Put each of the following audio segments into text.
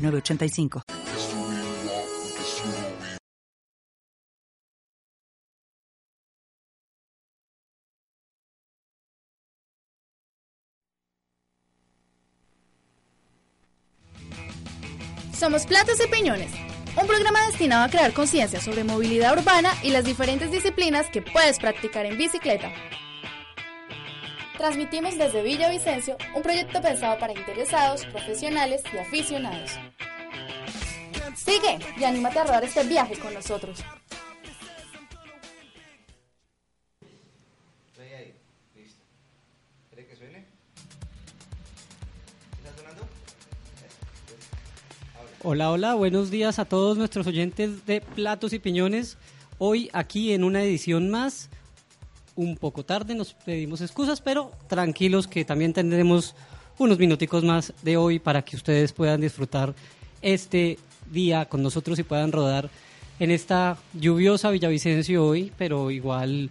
985. Somos Platos y Piñones, un programa destinado a crear conciencia sobre movilidad urbana y las diferentes disciplinas que puedes practicar en bicicleta. Transmitimos desde Villavicencio, un proyecto pensado para interesados, profesionales y aficionados. Sigue y anímate a rodar este viaje con nosotros. Hola, hola, buenos días a todos nuestros oyentes de Platos y Piñones. Hoy aquí en una edición más, un poco tarde, nos pedimos excusas, pero tranquilos que también tendremos unos minuticos más de hoy para que ustedes puedan disfrutar este día con nosotros y puedan rodar en esta lluviosa Villavicencio hoy, pero igual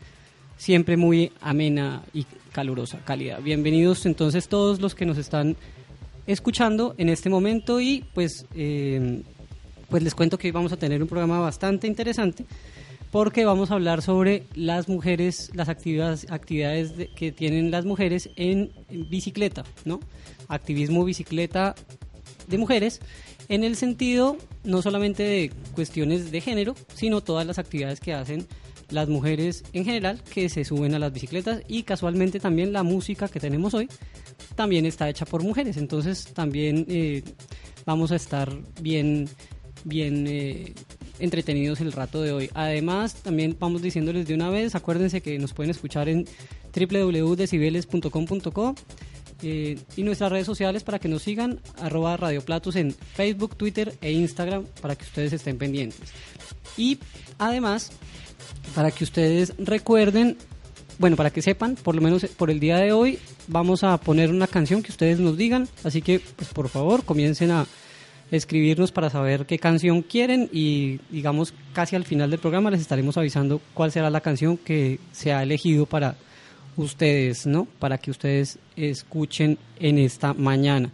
siempre muy amena y calurosa, cálida. Bienvenidos entonces todos los que nos están escuchando en este momento y pues, eh, pues les cuento que hoy vamos a tener un programa bastante interesante porque vamos a hablar sobre las mujeres, las actividades, actividades que tienen las mujeres en, bicicleta, ¿no? Activismo bicicleta de mujeres en el sentido no solamente de cuestiones de género, sino todas las actividades que hacen las mujeres en general que se suben a las bicicletas y casualmente también la música que tenemos hoy también está hecha por mujeres, entonces también eh, vamos a estar bien, bien eh, entretenidos el rato de hoy. Además, también vamos diciéndoles de una vez, acuérdense que nos pueden escuchar en www.decibeles.com.co eh, y nuestras redes sociales para que nos sigan, arroba Radio en Facebook, Twitter e Instagram para que ustedes estén pendientes. Y además, para que ustedes recuerden, bueno, para que sepan, por lo menos por el día de hoy, vamos a poner una canción que ustedes nos digan, así que pues por favor comiencen a escribirnos para saber qué canción quieren y digamos casi al final del programa les estaremos avisando cuál será la canción que se ha elegido para ustedes, ¿no? Para que ustedes escuchen en esta mañana.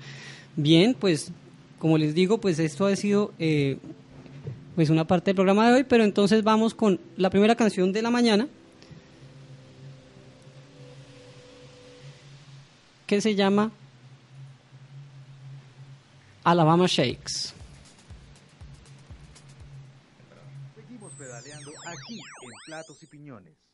Bien, pues como les digo, pues esto ha sido eh, pues una parte del programa de hoy, pero entonces vamos con la primera canción de la mañana, que se llama Alabama Shakes. Seguimos pedaleando aquí en Platos y Piñones.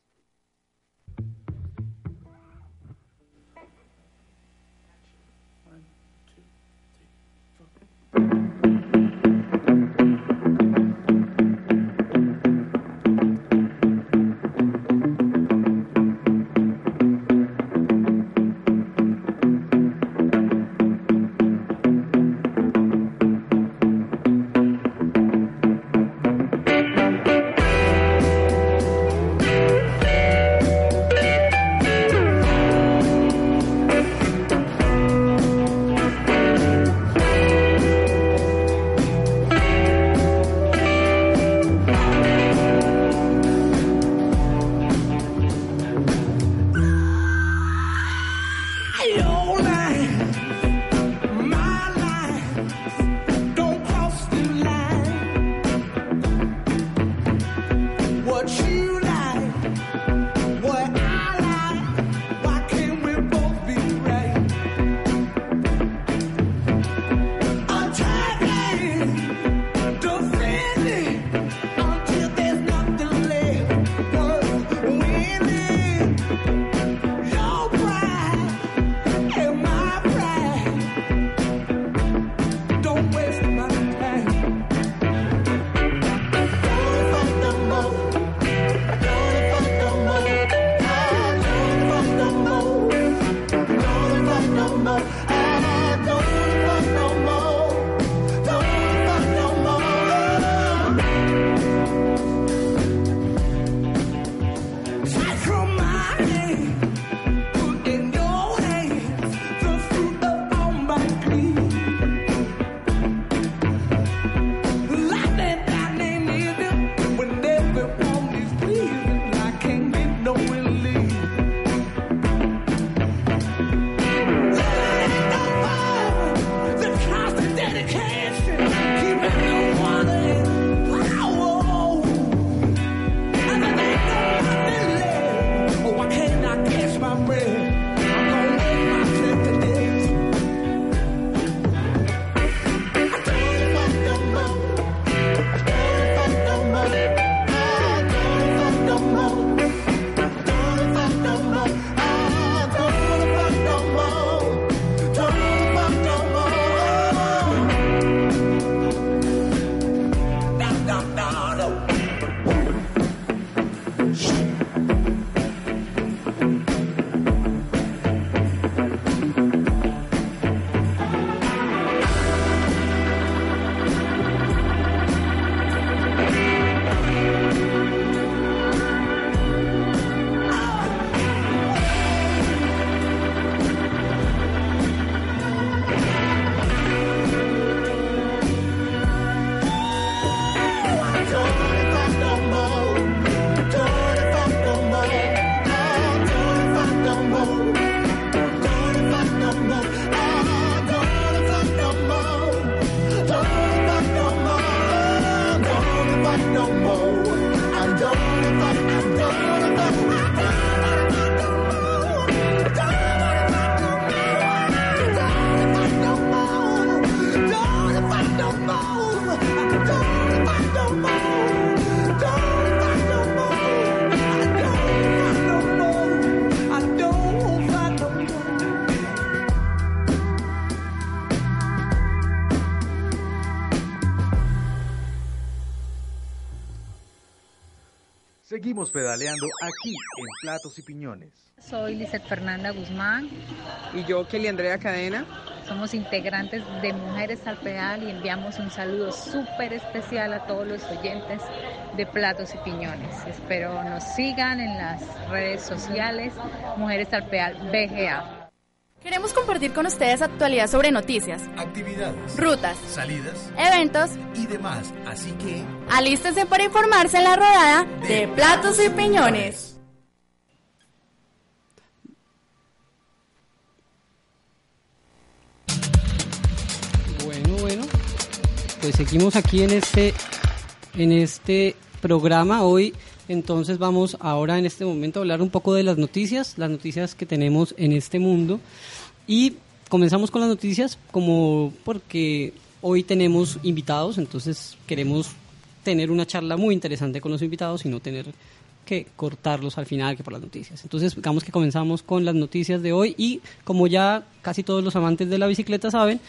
Pedaleando aquí en Platos y Piñones. Soy Lizeth Fernanda Guzmán. Y yo, Kelly Andrea Cadena. Somos integrantes de Mujeres al Pedal y enviamos un saludo súper especial a todos los oyentes de Platos y Piñones. Espero nos sigan en las redes sociales Mujeres al Pedal BGA. Queremos compartir con ustedes actualidad sobre noticias, actividades, rutas, salidas, eventos y demás. Así que alístense para informarse en la rodada de Platos y Piñones. Bueno, bueno, pues seguimos aquí en este, en este programa hoy. Entonces vamos ahora en este momento a hablar un poco de las noticias, las noticias que tenemos en este mundo. Y comenzamos con las noticias como porque hoy tenemos invitados, entonces queremos tener una charla muy interesante con los invitados y no tener que cortarlos al final que por las noticias. Entonces, digamos que comenzamos con las noticias de hoy y como ya casi todos los amantes de la bicicleta saben,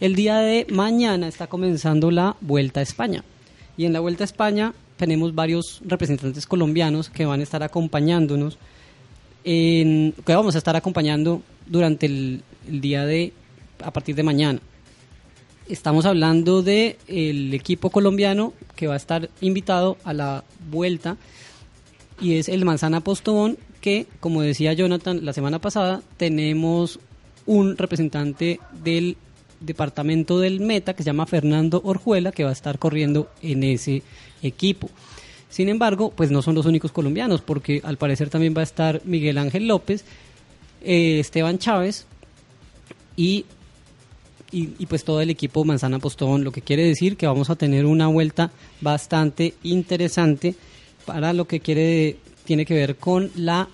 el día de mañana está comenzando la Vuelta a España. Y en la Vuelta a España tenemos varios representantes colombianos que van a estar acompañándonos, en, que vamos a estar acompañando durante el, día de, a partir de mañana. Estamos hablando de el equipo colombiano que va a estar invitado a la vuelta y es el Manzana Postobón que, como decía Jonathan la semana pasada, tenemos un representante del departamento del Meta que se llama Fernando Orjuela que va a estar corriendo en ese equipo. Sin embargo, pues no son los únicos colombianos porque al parecer también va a estar Miguel Ángel López, eh, Esteban Chávez y, y, y, pues todo el equipo Manzana Postobón, lo que quiere decir que vamos a tener una vuelta bastante interesante para lo que quiere tiene que ver con la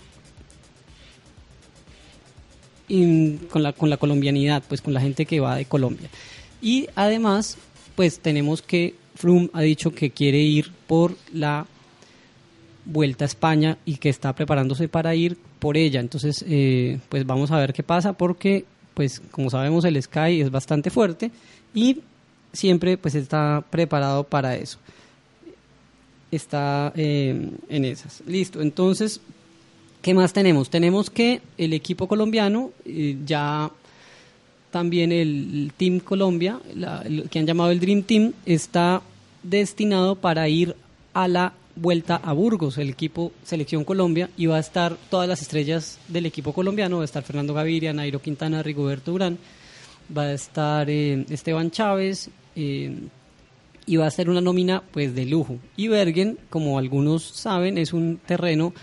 in, con la con la colombianidad, pues con la gente que va de Colombia. Y además, pues tenemos que Froome ha dicho que quiere ir por la Vuelta a España y que está preparándose para ir por ella. Entonces, eh, pues vamos a ver qué pasa porque, pues como sabemos, el Sky es bastante fuerte y siempre pues está preparado para eso. Está eh, en esas. Listo. Entonces, ¿qué más tenemos? Tenemos que el equipo colombiano eh, ya también el, Team Colombia, que han llamado el Dream Team, está destinado para ir a la vuelta a Burgos, el equipo Selección Colombia, y va a estar todas las estrellas del equipo colombiano, va a estar Fernando Gaviria, Nairo Quintana, Rigoberto Urán, va a estar eh, Esteban Chávez, eh, y va a ser una nómina pues de lujo. Y Bergen, como algunos saben, es un terreno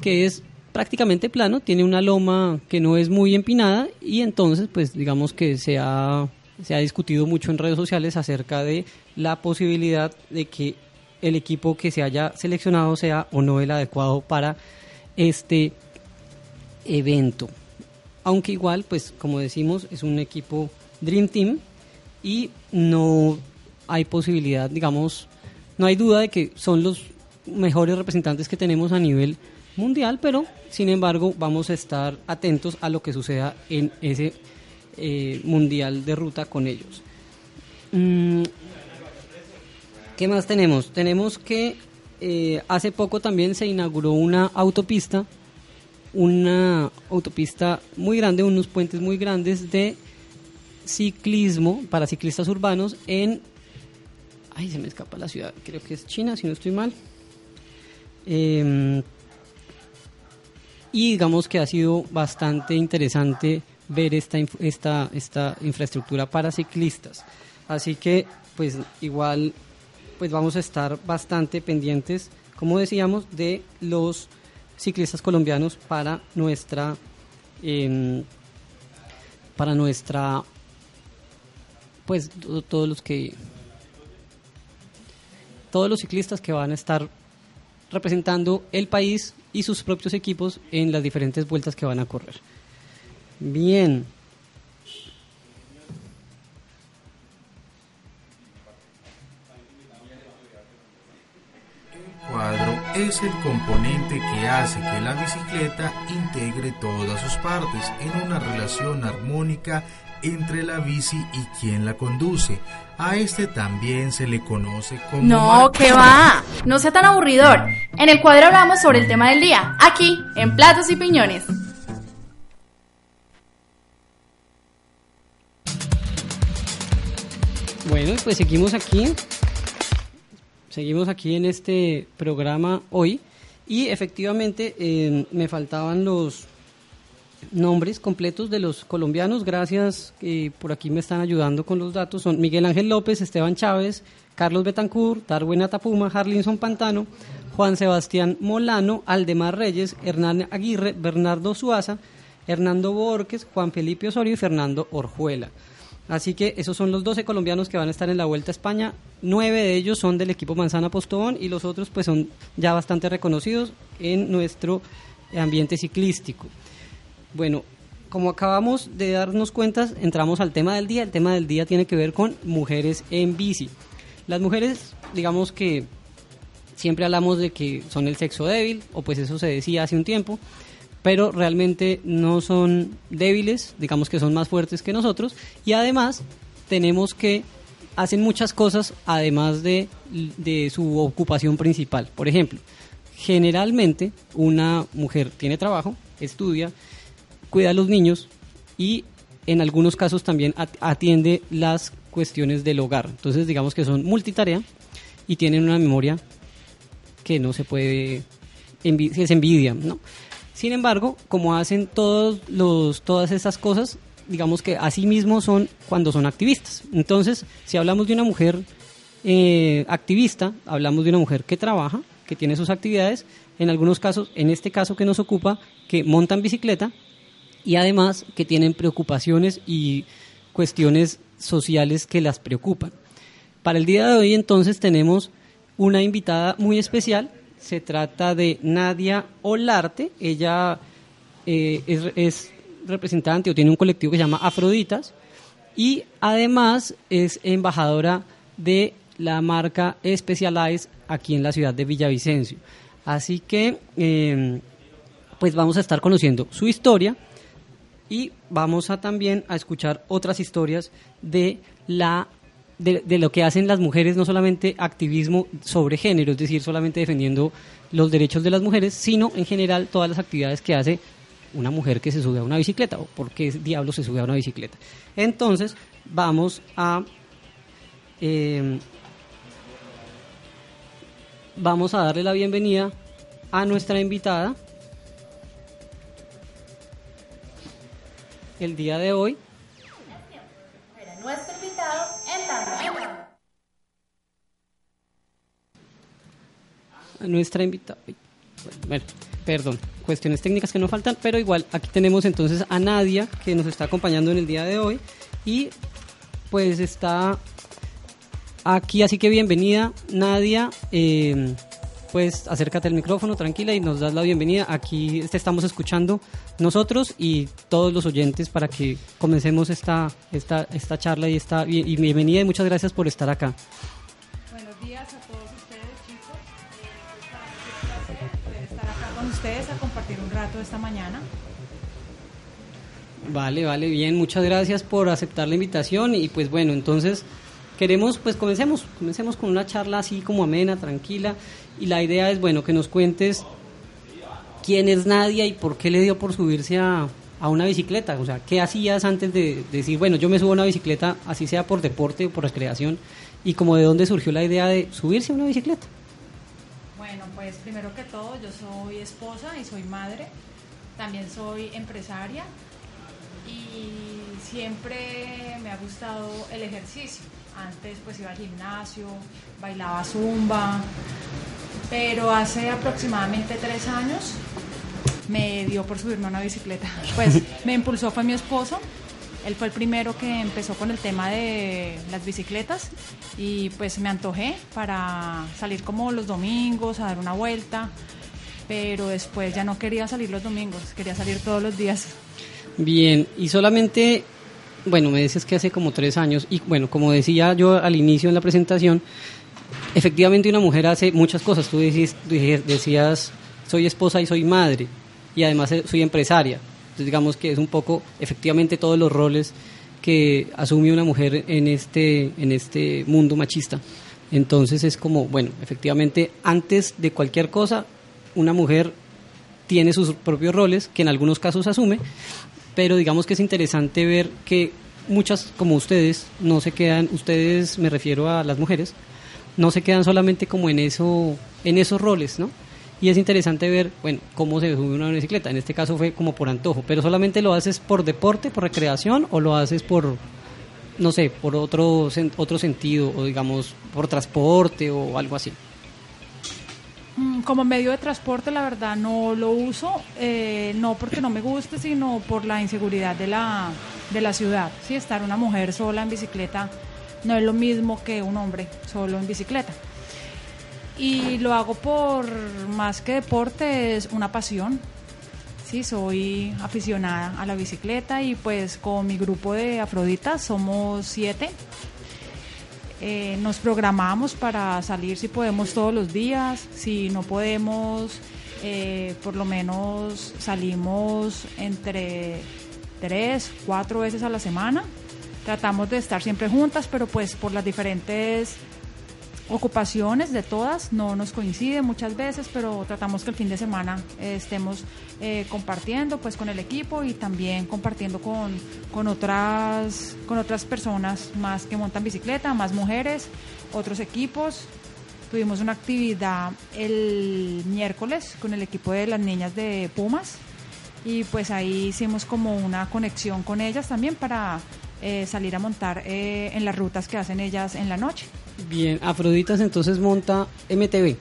que es prácticamente plano, tiene una loma que no es muy empinada y entonces pues digamos que se ha, se ha discutido mucho en redes sociales acerca de la posibilidad de que el equipo que se haya seleccionado sea o no el adecuado para este evento. Aunque igual, pues como decimos, es un equipo Dream Team y no hay posibilidad, digamos, no hay duda de que son los mejores representantes que tenemos a nivel mundial, pero sin embargo vamos a estar atentos a lo que suceda en ese eh, mundial de ruta con ellos. Mm, ¿Qué más tenemos? Tenemos que eh, hace poco también se inauguró una autopista, una autopista muy grande, unos puentes muy grandes de ciclismo para ciclistas urbanos en... Ay, se me escapa la ciudad, creo que es China, si no estoy mal. Eh, y digamos que ha sido bastante interesante ver esta, esta, esta infraestructura para ciclistas. Así que, pues igual, pues vamos a estar bastante pendientes, como decíamos, de los ciclistas colombianos para nuestra, eh, para nuestra, pues todos los que, todos los ciclistas que van a estar representando el país y sus propios equipos en las diferentes vueltas que van a correr. Bien. El cuadro es el componente que hace que la bicicleta integre todas sus partes en una relación armónica entre la bici y quien la conduce. A este también se le conoce como... No, ¿qué va? No sea tan aburridor. En el cuadro hablamos sobre el tema del día, aquí, en Platos y Piñones. Bueno, pues seguimos aquí. Seguimos aquí en este programa hoy. Y efectivamente eh, me faltaban los nombres completos de los colombianos. Gracias, eh, por aquí me están ayudando con los datos. Son Miguel Ángel López, Esteban Chávez, Carlos Betancourt, Darwin Atapuma, Harlinson Pantano, Juan Sebastián Molano, Aldemar Reyes, Hernán Aguirre, Bernardo Suaza, Hernando Borges, Juan Felipe Osorio y Fernando Orjuela. Así que esos son los 12 colombianos que van a estar en la Vuelta a España. Nueve de ellos son del equipo Manzana Postobón y los otros pues son ya bastante reconocidos en nuestro ambiente ciclístico. Bueno, como acabamos de darnos cuenta, entramos al tema del día. El tema del día tiene que ver con mujeres en bici. Las mujeres, digamos que siempre hablamos de que son el sexo débil, o pues eso se decía hace un tiempo, pero realmente no son débiles, digamos que son más fuertes que nosotros, y además tenemos que hacen muchas cosas además de, de su ocupación principal. Por ejemplo, generalmente una mujer tiene trabajo, estudia, cuida a los niños y en algunos casos también atiende las cuestiones del hogar. Entonces digamos que son multitarea y tienen una memoria que no se puede, que envidia, ¿no? Sin embargo, como hacen todos los, todas estas cosas, digamos que así mismo son cuando son activistas. Entonces, si hablamos de una mujer eh, activista, hablamos de una mujer que trabaja, que tiene sus actividades, en algunos casos, en este caso que nos ocupa, que montan bicicleta y además que tienen preocupaciones y cuestiones sociales que las preocupan. Para el día de hoy entonces tenemos una invitada muy especial se trata de Nadia Olarte. Ella eh, es, representante o tiene un colectivo que se llama Afroditas y además es embajadora de la marca Specialized aquí en la ciudad de Villavicencio. Así que, em, pues vamos a estar conociendo su historia y vamos a también a escuchar otras historias de la de, lo que hacen las mujeres, no solamente activismo sobre género, es decir, solamente defendiendo los derechos de las mujeres, sino en general todas las actividades que hace una mujer que se sube a una bicicleta o por qué diablo se sube a una bicicleta. Entonces, vamos a em, vamos a darle la bienvenida a nuestra invitada el día de hoy. Nuestro invitado nuestra invitada. Bueno, perdón, cuestiones técnicas que no faltan, pero igual aquí tenemos entonces a Nadia que nos está acompañando en el día de hoy y pues está aquí, así que bienvenida Nadia. Eh, pues acércate al micrófono tranquila y nos das la bienvenida. Aquí te estamos escuchando nosotros y todos los oyentes para que comencemos esta, esta, esta charla y, esta, y bienvenida y muchas gracias por estar acá. Buenos días a todos ustedes chicos. Eh, estar acá con ustedes a compartir un rato esta mañana. Vale, vale, bien, muchas gracias por aceptar la invitación y pues bueno, entonces queremos, pues comencemos, comencemos con una charla así como amena, tranquila y la idea es, bueno, que nos cuentes quién es Nadia y por qué le dio por subirse a, a una bicicleta, o sea, ¿qué hacías antes de, decir, bueno, yo me subo a una bicicleta, así sea por deporte o por recreación, y como de dónde surgió la idea de subirse a una bicicleta? Bueno, pues primero que todo, yo soy esposa y soy madre, también soy empresaria y siempre me ha gustado el ejercicio. Antes pues iba al gimnasio, bailaba zumba, pero hace aproximadamente tres años me dio por subirme a una bicicleta. Pues me impulsó fue mi esposo. Él fue el primero que empezó con el tema de las bicicletas y pues me antojé para salir como los domingos a dar una vuelta, pero después ya no quería salir los domingos, quería salir todos los días. Bien, y solamente bueno, me dices que hace como tres años y bueno, como decía yo al inicio en la presentación, efectivamente una mujer hace muchas cosas. Tú decías, soy esposa y soy madre, y además eh, soy empresaria. Entonces digamos que es un poco, efectivamente, todos los roles que asume una mujer en este, en este mundo machista. Entonces es como, bueno, efectivamente, antes de cualquier cosa, una mujer tiene sus propios roles, que en algunos casos asume, pero digamos que es interesante ver que muchas como ustedes no se quedan, ustedes me refiero a las mujeres, no se quedan solamente como en eso, en esos roles, ¿no? Y es interesante ver, bueno, cómo se sube una bicicleta. En este caso fue como por antojo, pero solamente lo haces por deporte, por recreación o lo haces por, no sé, por otro, otro sentido o digamos por transporte o algo así. Mm, como medio de transporte, la verdad, no lo uso, eh, no porque no me guste, sino por la inseguridad de la, de la ciudad. Sí, estar una mujer sola en bicicleta no es lo mismo que un hombre solo en bicicleta. Y lo hago por más que deporte, es una pasión. Sí, soy aficionada a la bicicleta y pues con mi grupo de Afroditas somos siete. Eh, nos programamos para salir si podemos todos los días, si no podemos, eh, por lo menos salimos entre tres, cuatro veces a la semana. Tratamos de estar siempre juntas, pero pues por las diferentes ocupaciones de todas no nos coincide muchas veces, pero tratamos que el fin de semana eh, estemos eh, compartiendo pues con el equipo y también compartiendo con, con, otras, con otras personas más que montan bicicleta, más mujeres, otros equipos. Tuvimos una actividad el miércoles con el equipo de las niñas de Pumas y pues ahí hicimos como una conexión con ellas también para eh, salir a montar en las rutas que hacen ellas en la noche. Bien, Afroditas entonces monta MTV.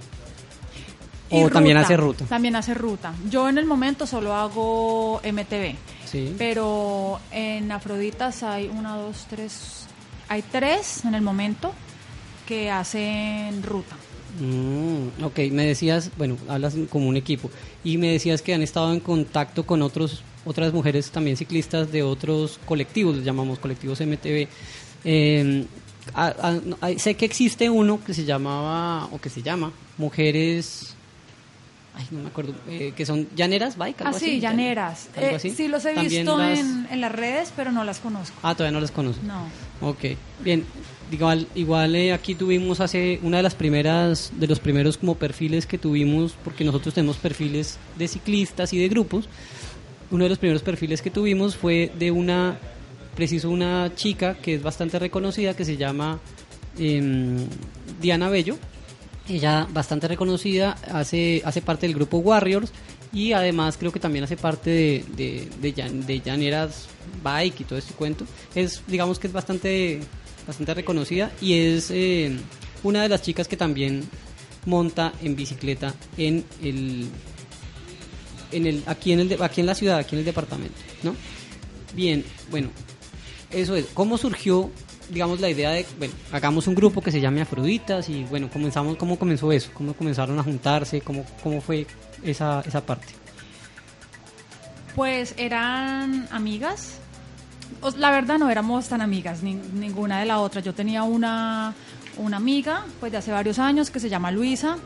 ¿O también hace ruta? También hace ruta. Yo en el momento solo hago MTV. Sí. Pero en Afroditas hay una, dos, tres. Hay tres en el momento que hacen ruta. Mm, ok, me decías, bueno, hablas como un equipo. Y me decías que han estado en contacto con otros otras mujeres también ciclistas de otros colectivos, les llamamos colectivos MTV. Em, sé que existe uno que se llamaba, o que se llama, Mujeres ay, no me acuerdo, eh, que son llaneras, bike, ah, sí, llaneras. Eh, sí, los he visto en, en, las redes, pero no las conozco. Ah, todavía no las conozco. No. Ok, bien. Igual, igual eh, aquí tuvimos hace una de las primeras, de los primeros como perfiles que tuvimos, porque nosotros tenemos perfiles de ciclistas y de grupos, uno de los primeros perfiles que tuvimos fue de una, preciso una chica que es bastante reconocida, que se llama em, Diana Bello. Ella bastante reconocida, hace, hace parte del grupo Warriors y además creo que también hace parte de, de, de, Llaneras Bike y todo este cuento. Es, digamos que es bastante, bastante reconocida y es em, una de las chicas que también monta en bicicleta en el en el, aquí, en el, aquí en la ciudad, aquí en el departamento, ¿no? Bien, bueno, eso es. ¿Cómo surgió, digamos, la idea de, bueno, hagamos un grupo que se llame Afroditas y, bueno, comenzamos, ¿cómo comenzó eso? ¿Cómo comenzaron a juntarse? ¿Cómo, cómo fue esa, esa parte? Pues eran amigas. La verdad no éramos tan amigas, ni, ninguna de la otra. Yo tenía una, una amiga, pues de hace varios años, que se llama Luisa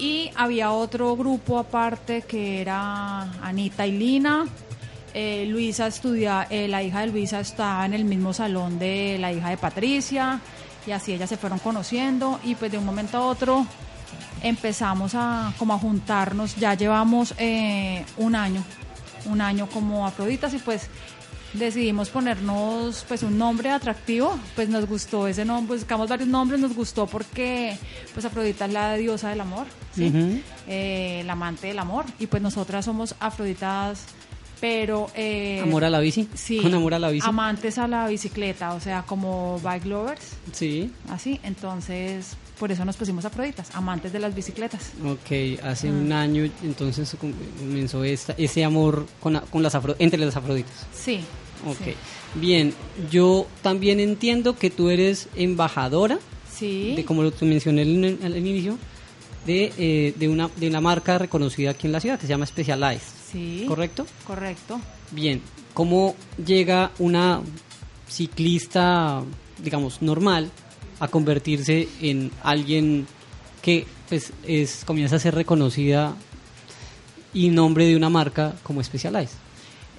y había otro grupo aparte que era Anita y Lina. Eh, Luisa estudia, eh, la hija de Luisa estaba en el mismo salón de la hija de Patricia y así ellas se fueron conociendo y pues de un momento a otro empezamos a como a juntarnos, ya llevamos eh, un año, un año como Afroditas y pues decidimos ponernos pues un nombre atractivo, pues nos gustó ese nombre, buscamos varios nombres, nos gustó porque pues Afrodita es la diosa del amor, ¿sí? Eh, la amante del amor y pues nosotras somos Afroditas pero eh, amor a la bici sí amor a la bici amantes a la bicicleta o sea como bike lovers. Sí. Así entonces por eso nos pusimos afroditas amantes de las bicicletas. Ok hace ah. un año entonces comenzó esta, ese amor con, con las entre las afroditas. Sí Ok, bien, yo también entiendo que tú eres embajadora, sí. de como lo mencioné al, inicio, de, eh, de, una, de una marca reconocida aquí en la ciudad que se llama Specialized. Sí. ¿Correcto? Correcto. Bien, ¿cómo llega una ciclista, digamos, normal a convertirse en alguien que pues es comienza a ser reconocida y nombre de una marca como Specialized?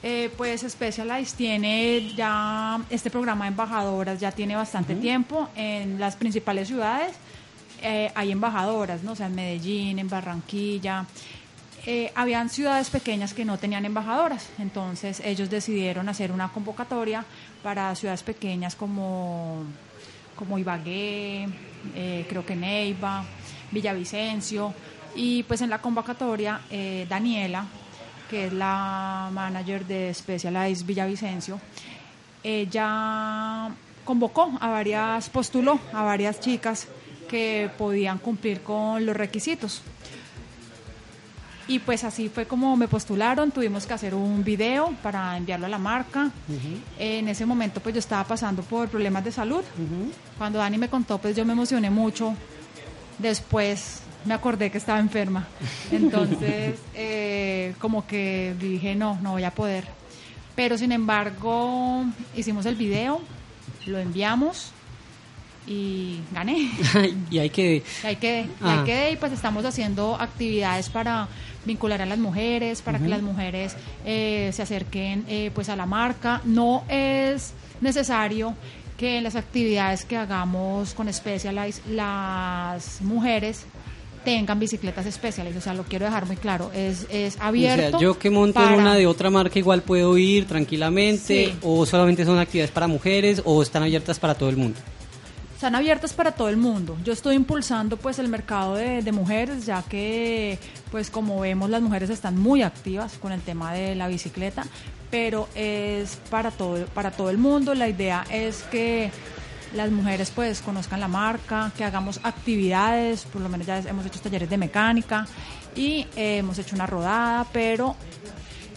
Eh, pues Specialized tiene ya este programa de embajadoras, ya tiene bastante tiempo en las principales ciudades. eh, hay embajadoras, ¿no? O sea, en Medellín, en Barranquilla. Eh, habían ciudades pequeñas que no tenían embajadoras, entonces ellos decidieron hacer una convocatoria para ciudades pequeñas como, como Ibagué, eh, creo que Neiva, Villavicencio, y pues en la convocatoria eh, Daniela, que es la manager de Specialized Villavicencio, ella convocó a varias, postuló a varias chicas que podían cumplir con los requisitos. Y pues así fue como me postularon, tuvimos que hacer un video para enviarlo a la marca. En ese momento pues yo estaba pasando por problemas de salud. Cuando Dani me contó pues yo me emocioné mucho. Después me acordé que estaba enferma. Entonces eh, como que dije no, no voy a poder. Pero sin embargo hicimos el video, lo enviamos y gané. y hay que Y ahí quedé, y Ah. ahí quedé, y pues estamos haciendo actividades para vincular a las mujeres, para que las mujeres eh, se acerquen eh, pues a la marca. No es necesario que en las actividades que hagamos con Specialized las mujeres tengan bicicletas Specialized, o sea, lo quiero dejar muy claro, es, es abierto. O sea, yo que monto en una de otra marca igual puedo ir tranquilamente Sí. o solamente son actividades para mujeres o están abiertas para todo el mundo. Están abiertas para todo el mundo. Yo estoy impulsando pues el mercado de, mujeres, ya que pues como vemos las mujeres están muy activas con el tema de la bicicleta, pero es para todo, para todo el mundo. La idea es que las mujeres pues conozcan la marca, que hagamos actividades, por lo menos ya hemos hecho talleres de mecánica y eh, hemos hecho una rodada, pero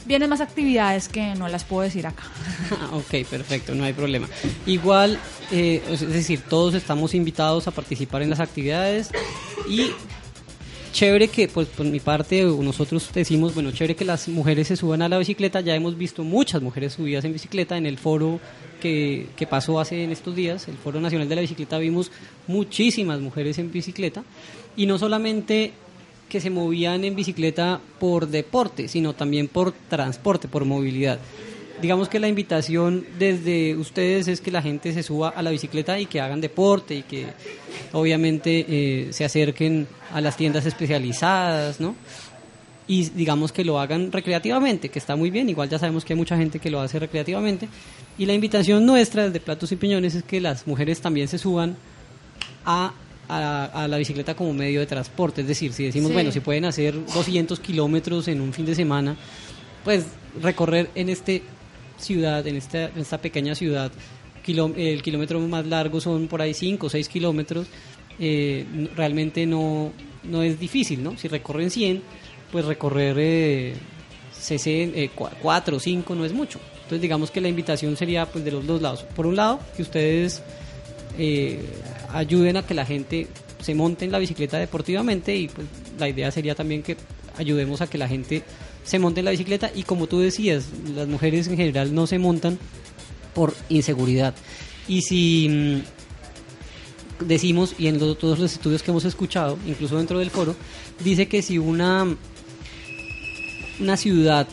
vienen más actividades que no las puedo decir acá. ok, perfecto, no hay problema. Igual, eh, es decir, todos estamos invitados a participar en las actividades y chévere que, pues por mi parte, nosotros decimos, bueno, chévere que las mujeres se suban a la bicicleta, ya hemos visto muchas mujeres subidas en bicicleta en el foro que, que pasó hace en estos días, el Foro Nacional de la Bicicleta, vimos muchísimas mujeres en bicicleta y no solamente que se movían en bicicleta por deporte, sino también por transporte, por movilidad. Digamos que la invitación desde ustedes es que la gente se suba a la bicicleta y que hagan deporte y que obviamente eh, se acerquen a las tiendas especializadas, ¿no? Y digamos que lo hagan recreativamente, que está muy bien, igual ya sabemos que hay mucha gente que lo hace recreativamente. Y la invitación nuestra desde Platos y Piñones es que las mujeres también se suban a, a, a la bicicleta como medio de transporte. Es decir, si decimos, Sí. bueno, si pueden hacer 200 kilómetros en un fin de semana, pues recorrer en este ciudad, en esta, en esta pequeña ciudad, kiló- el kilómetro más largo son por ahí 5 o 6 kilómetros, eh, realmente no, no es difícil, ¿no? Si recorren 100, pues recorrer eh, 4 o 5 no es mucho. Entonces digamos que la invitación sería pues de los dos lados. Por un lado, que ustedes eh, ayuden a que la gente se monte en la bicicleta deportivamente y pues la idea sería también que ayudemos a que la gente se monte en la bicicleta y como tú decías, las mujeres en general no se montan por inseguridad. Y si mm, decimos, y en todos los estudios que hemos escuchado, incluso dentro del foro, dice que si una, una ciudad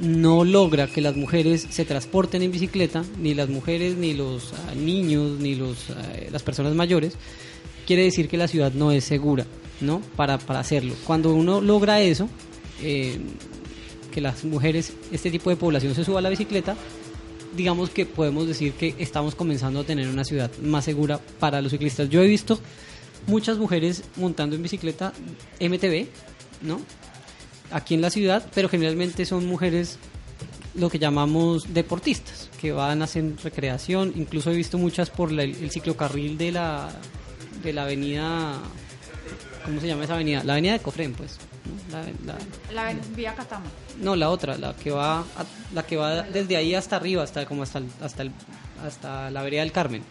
no logra que las mujeres se transporten en bicicleta, ni las mujeres, ni los ah, niños, ni los, ah, las personas mayores, quiere decir que la ciudad no es segura, ¿no? Para, para hacerlo. Cuando uno logra eso, eh, que las mujeres, este tipo de población se suba a la bicicleta, digamos que podemos decir que estamos comenzando a tener una ciudad más segura para los ciclistas. Yo he visto muchas mujeres montando en bicicleta MTB, ¿no? Aquí en la ciudad, pero generalmente son mujeres lo que llamamos deportistas, que van a hacer recreación. Incluso he visto muchas por la- el ciclocarril de la, de la avenida, ¿cómo se llama esa avenida? La avenida de Cofrén, pues. ¿no? La- la- La vía Catama. no, la otra, la que va, a- la que va desde ahí hasta arriba, hasta como hasta el- hasta el- hasta la vereda del Carmen,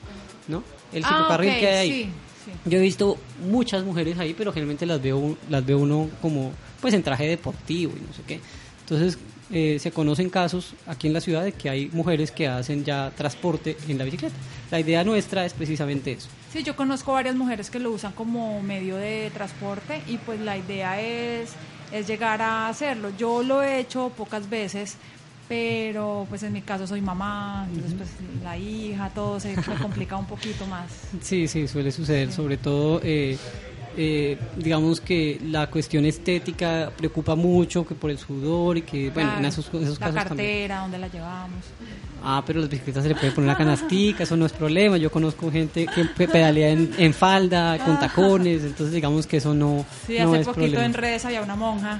¿no? El Ah, ciclocarril que hay ahí. sí, sí. Yo he visto muchas mujeres ahí, pero generalmente las veo, las veo uno como, pues en traje deportivo y no sé qué. Entonces, eh, se conocen casos aquí en la ciudad de que hay mujeres que hacen ya transporte en la bicicleta. La idea nuestra es precisamente eso. Sí, yo conozco varias mujeres que lo usan como medio de transporte y pues la idea es, es llegar a hacerlo. Yo lo he hecho pocas veces, pero pues en mi caso soy mamá, entonces pues la hija, todo se complica un poquito más. Sí, sí, suele suceder, sobre todo... Eh, eh, digamos que la cuestión estética preocupa mucho que por el sudor y que bueno en esos, esos la casos cartera dónde la llevamos ah pero las bicicletas se le puede poner una canastica eso no es problema yo conozco gente que pedalea en, en falda con tacones entonces digamos que eso no sí no hace es poquito problema. en redes había una monja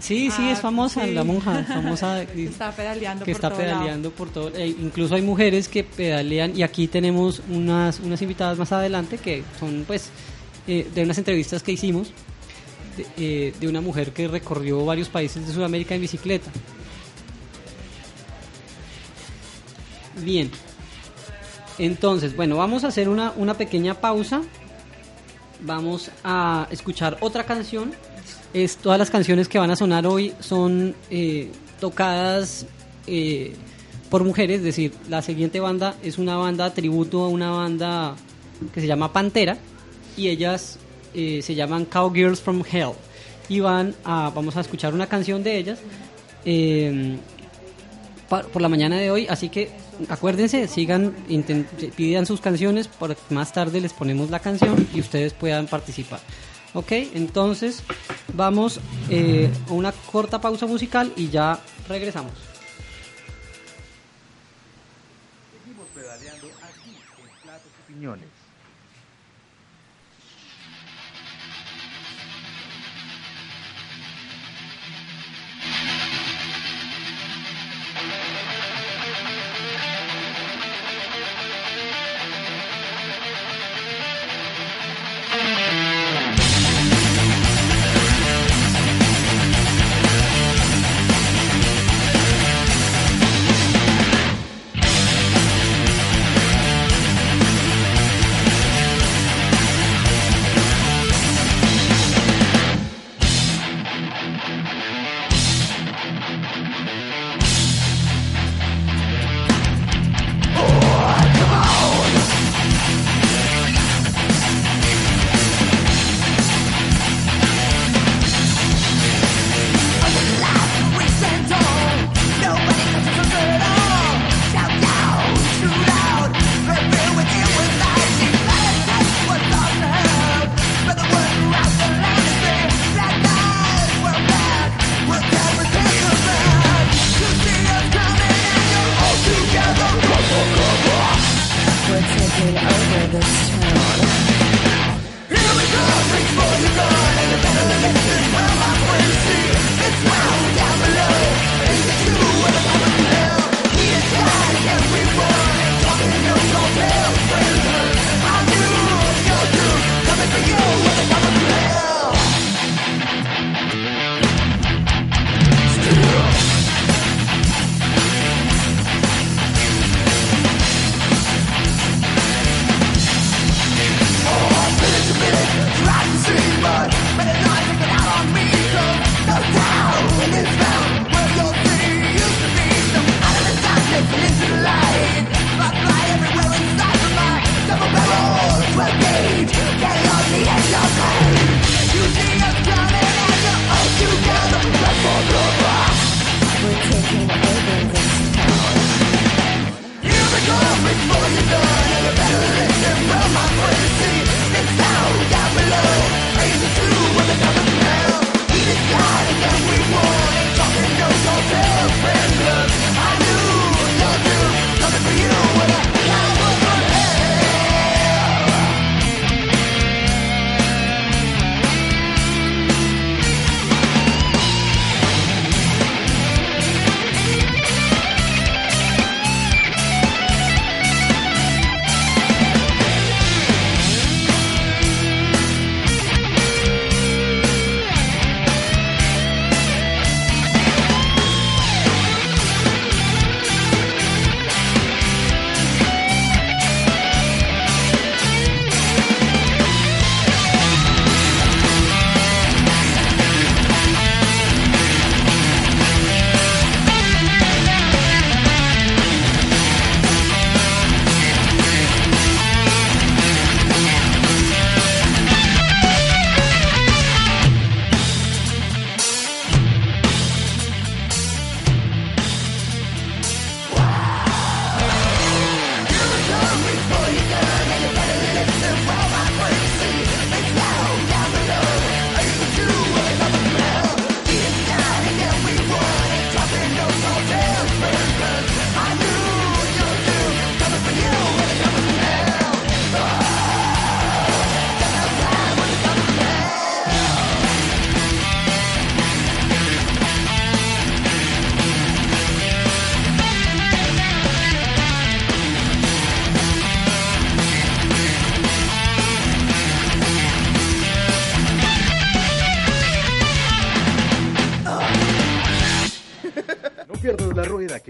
Sí, sí, Ah, es famosa, sí. la monja, famosa. Que está pedaleando que por está todo lado. pedaleando por todo. eh, incluso hay mujeres que pedalean y aquí tenemos unas, unas invitadas más adelante que son, pues, eh, de unas entrevistas que hicimos de, eh, de una mujer que recorrió varios países de Sudamérica en bicicleta. Bien. Entonces, bueno, vamos a hacer una, una pequeña pausa. Vamos a escuchar otra canción. Es, todas las canciones que van a sonar hoy son eh, tocadas por mujeres, es decir, la siguiente banda es una banda tributo a una banda que se llama Pantera y ellas eh, se llaman Cowgirls from Hell y van a, vamos a escuchar una canción de ellas pa- por la mañana de hoy, así que acuérdense, sigan, pidan sus canciones, porque más tarde les ponemos la canción y ustedes puedan participar. Ok, entonces vamos eh, a una corta pausa musical y ya regresamos. Seguimos pedaleando aquí en Platos y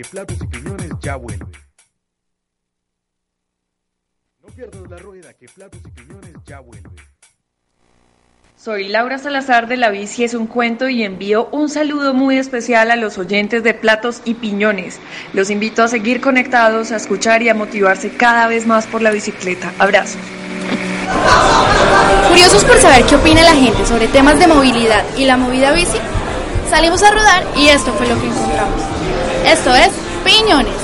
que Platos y Piñones ya vuelve. No pierdas la rueda que Platos y Piñones ya vuelve. Soy Laura Salazar de La Bici es un cuento y envío un saludo muy especial a los oyentes de Platos y Piñones. Los invito a seguir conectados, a escuchar y a motivarse cada vez más por la bicicleta. Abrazos. Curiosos por saber qué opina la gente sobre temas de movilidad y la movida bici, salimos a rodar y esto fue lo que encontramos. Esto es Piñones.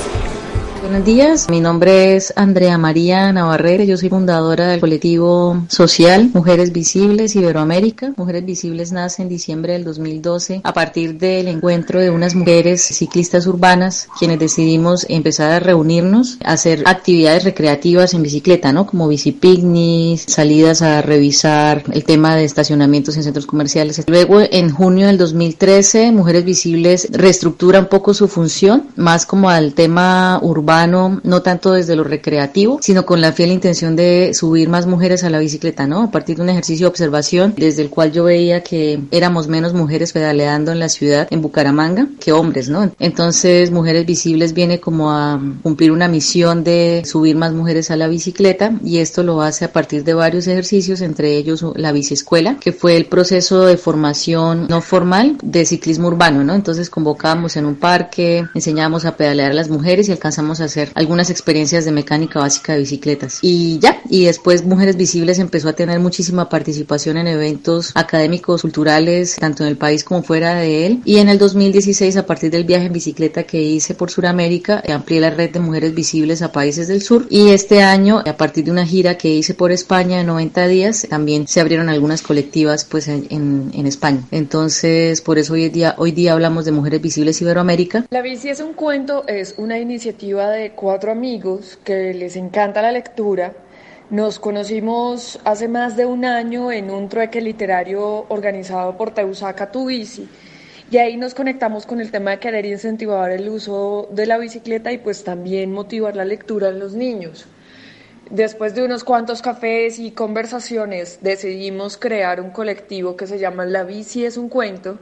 Buenos días, mi nombre es Andrea María Navarrete, yo soy fundadora del colectivo social Mujeres Visibles Iberoamérica. Mujeres Visibles nace en diciembre del 2012 a partir del encuentro de unas mujeres ciclistas urbanas quienes decidimos empezar a reunirnos, hacer actividades recreativas en bicicleta, ¿no? Como bicipicnics, salidas a revisar el tema de estacionamientos en centros comerciales. Luego, en junio del 2013, Mujeres Visibles reestructura un poco su función, más como al tema urbano no tanto desde lo recreativo, sino con la fiel intención de subir más mujeres a la bicicleta, ¿no? A partir de un ejercicio de observación desde el cual yo veía que éramos menos mujeres pedaleando en la ciudad, en Bucaramanga, que hombres, ¿no? Entonces, Mujeres Visibles viene como a cumplir una misión de subir más mujeres a la bicicleta y esto lo hace a partir de varios ejercicios, entre ellos la biciescuela, que fue el proceso de formación no formal de ciclismo urbano, ¿no? Entonces convocábamos en un parque, enseñábamos a pedalear a las mujeres y alcanzamos a hacer algunas experiencias de mecánica básica de bicicletas. Y ya, y después Mujeres Visibles empezó a tener muchísima participación en eventos académicos, culturales, tanto en el país como fuera de él. Y en el 2016, a partir del viaje en bicicleta que hice por Sudamérica, amplié la red de Mujeres Visibles a países del sur. Y este año, a partir de una gira que hice por España en 90 días, también se abrieron algunas colectivas pues en, en, en España. Entonces, por eso hoy día, hoy día hablamos de Mujeres Visibles Iberoamérica. La bici es un cuento, es una iniciativa de cuatro amigos que les encanta la lectura. Nos conocimos hace más de un año en un trueque literario organizado por Teusaca Tu Bici. Y ahí nos conectamos con el tema de querer incentivar el uso de la bicicleta y pues también motivar la lectura en los niños. Después de unos cuantos cafés y conversaciones decidimos crear un colectivo que se llama La Bici es un cuento,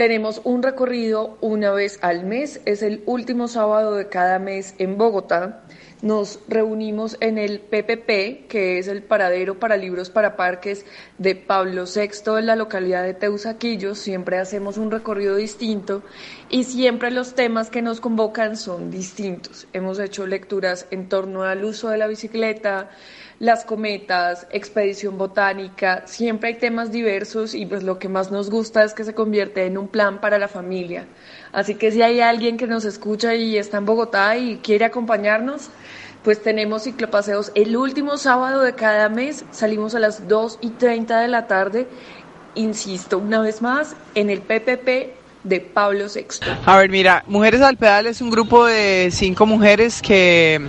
tenemos un recorrido una vez al mes, es el último sábado de cada mes en Bogotá. Nos reunimos en el PPP, que es el paradero para libros para parques de Pablo VI en la localidad de Teusaquillo. Siempre hacemos un recorrido distinto y siempre los temas que nos convocan son distintos. Hemos hecho lecturas en torno al uso de la bicicleta, las cometas, expedición botánica, siempre hay temas diversos y pues lo que más nos gusta es que se convierte en un plan para la familia. Así que si hay alguien que nos escucha y está en Bogotá y quiere acompañarnos, pues tenemos ciclopaseos el último sábado de cada mes, salimos a las 2 y 30 de la tarde, insisto una vez más, en el PPP de Pablo VI. A ver, mira, Mujeres al Pedal es un grupo de cinco mujeres que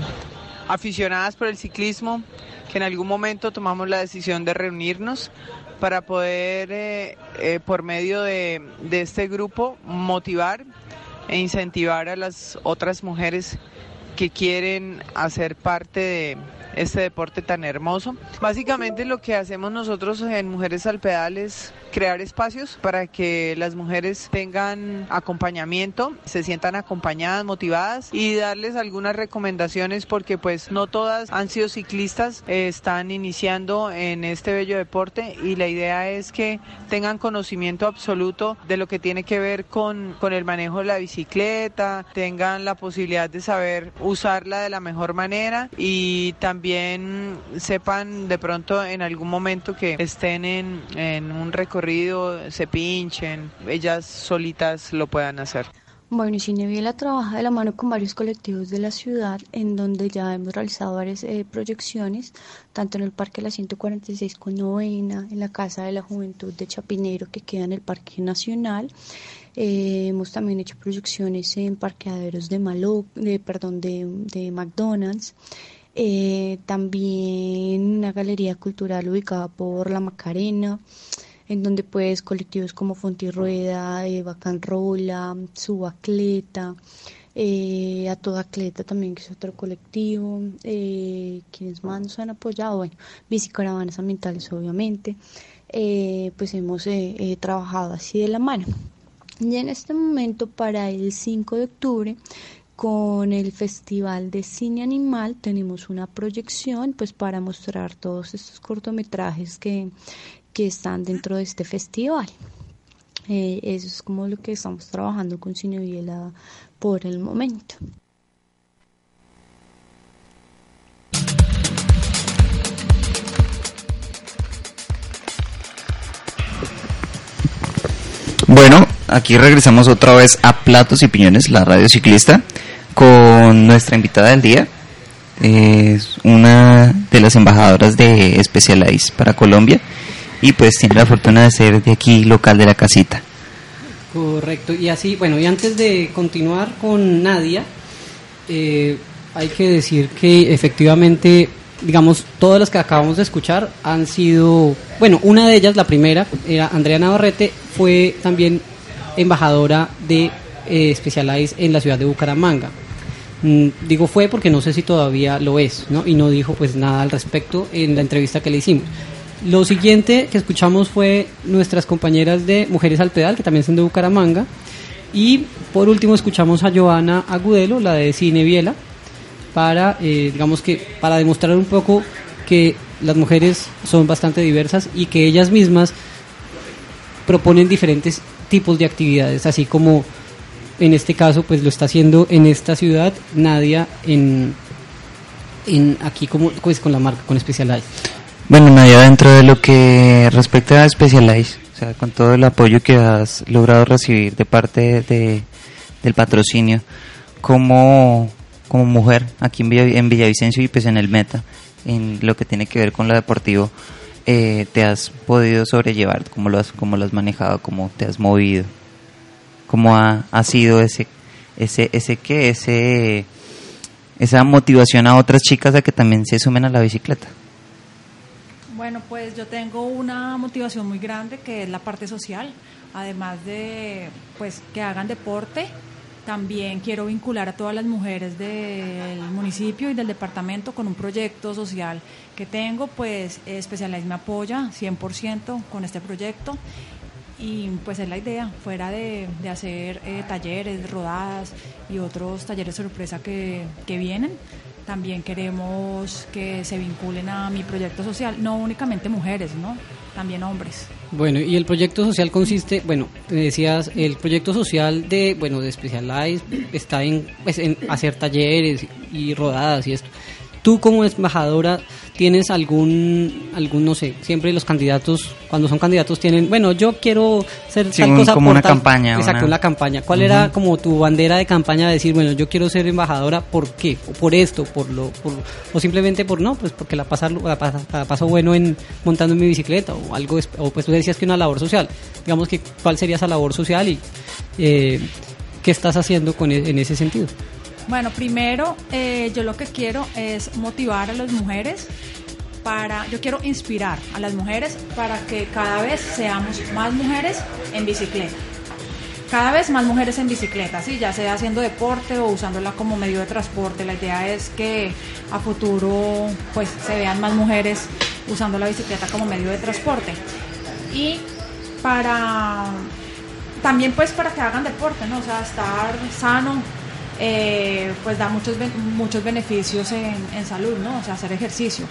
aficionadas por el ciclismo, que en algún momento tomamos la decisión de reunirnos para poder, eh, eh, por medio de, de este grupo, motivar e incentivar a las otras mujeres que quieren hacer parte de este deporte tan hermoso. Básicamente lo que hacemos nosotros en Mujeres al Pedal es crear espacios para que las mujeres tengan acompañamiento, se sientan acompañadas, motivadas y darles algunas recomendaciones porque pues no todas han sido ciclistas, eh, están iniciando en este bello deporte y la idea es que tengan conocimiento absoluto de lo que tiene que ver con, con el manejo de la bicicleta, tengan la posibilidad de saber usarla de la mejor manera y también sepan de pronto en algún momento que estén en, en un recorrido se pinchen, ellas solitas lo puedan hacer. Bueno, Cineviela trabaja de la mano con varios colectivos de la ciudad, en donde ya hemos realizado varias eh, proyecciones, tanto en el Parque La 146 con Novena, en la Casa de la Juventud de Chapinero, que queda en el Parque Nacional. Eh, hemos también hecho proyecciones en parqueaderos de Malo, de, perdón, de, de McDonald's. Eh, también una galería cultural ubicada por La Macarena en donde pues colectivos como Fontirrueda, eh, Bacanrola, Subacleta, eh, a toda Atleta también, que es otro colectivo, eh, quienes más nos han apoyado, bueno, bicicaravanas ambientales obviamente, eh, pues hemos trabajado así de la mano. Y en este momento, para el 5 de octubre, con el Festival de Cine Animal tenemos una proyección pues para mostrar todos estos cortometrajes que, que están dentro de este festival. Eh, eso es como lo que estamos trabajando con Cineviela por el momento. Bueno, aquí regresamos otra vez a Platos y Piñones, la radio ciclista, con nuestra invitada del día. Es una de las embajadoras de Specialized para Colombia y pues tiene la fortuna de ser de aquí local de la casita. Correcto, y así, bueno, y antes de continuar con Nadia, eh, hay que decir que efectivamente, digamos, todas las que acabamos de escuchar han sido, bueno, una de ellas, la primera, era Andrea Navarrete, fue también embajadora de eh, en la ciudad de Bucaramanga. Mm, digo fue porque no sé si todavía lo es, ¿no? Y no dijo pues nada al respecto en la entrevista que le hicimos. Lo siguiente que escuchamos fue nuestras compañeras de Mujeres al Pedal, que también son de Bucaramanga. Y por último escuchamos a Joana Agudelo, la de Cine Biela, para, eh, digamos que, para demostrar un poco que las mujeres son bastante diversas y que ellas mismas proponen diferentes tipos de actividades, así como en este caso pues lo está haciendo en esta ciudad Nadia en, en aquí como pues con la marca con Specialized. Bueno, Nadia, dentro de lo que respecta a Specialized, o sea, con todo el apoyo que has logrado recibir de parte de, del patrocinio, como, como mujer aquí en, en Villavicencio y pues en el Meta, en lo que tiene que ver con lo deportivo, eh, te has podido sobrellevar? ¿Cómo lo has, cómo lo has manejado? ¿Cómo te has movido? ¿Cómo ha, ha sido ese, ese, ese qué, ese, esa motivación a otras chicas a que también se sumen a la bicicleta? Bueno, pues yo tengo una motivación muy grande que es la parte social, además de pues que hagan deporte, también quiero vincular a todas las mujeres del municipio y del departamento con un proyecto social que tengo, pues Specialized me apoya 100% con este proyecto. Y pues es la idea, fuera de, hacer eh, talleres, rodadas y otros talleres sorpresa que vienen, también queremos que se vinculen a mi proyecto social, no únicamente mujeres, ¿no? También hombres. Bueno, y el proyecto social consiste, bueno, decías, el proyecto social de, bueno, de Specialized está en, pues, en hacer talleres y rodadas y esto. Tú como embajadora tienes algún, algún, no sé, siempre los candidatos, cuando son candidatos tienen, bueno, yo quiero ser tal cosa como una campaña. Exacto, una... campaña. ¿Cuál era como tu bandera de campaña de decir, bueno, yo quiero ser embajadora, ¿por qué? O por esto, por lo, por, o simplemente por no, pues porque la, pasar, la, paso bueno en montando en mi bicicleta o algo, o pues tú decías que una labor social. Digamos que, ¿cuál sería esa labor social y eh, qué estás haciendo con, en ese sentido? Bueno, primero eh, yo lo que quiero es motivar a las mujeres para, yo quiero inspirar a las mujeres para que cada vez seamos más mujeres en bicicleta. Cada vez más mujeres en bicicleta, ¿sí? ya sea haciendo deporte o usándola como medio de transporte. La idea es que a futuro pues se vean más mujeres usando la bicicleta como medio de transporte. Y para también pues para que hagan deporte, ¿no? O sea, estar sano, eh, pues da muchos, muchos beneficios en, en, salud, ¿no? O sea, hacer ejercicio.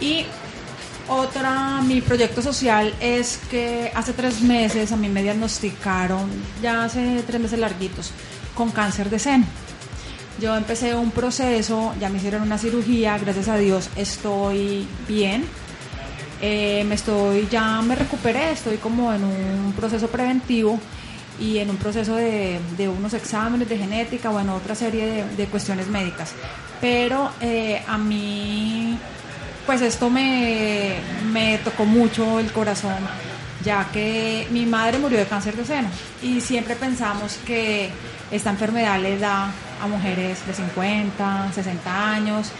Y otra, mi proyecto social es que hace tres meses a mí me diagnosticaron, ya hace tres meses larguitos, con cáncer de seno. Yo empecé un proceso, ya me hicieron una cirugía, gracias a Dios estoy bien. Eh, me estoy, ya me recuperé, estoy como en un proceso preventivo y en un proceso de, de unos exámenes de genética, bueno, otra serie de, de cuestiones médicas. Pero eh, a mí pues esto me, me tocó mucho el corazón, ya que mi madre murió de cáncer de seno y siempre pensamos que esta enfermedad le da a mujeres de 50, 60 años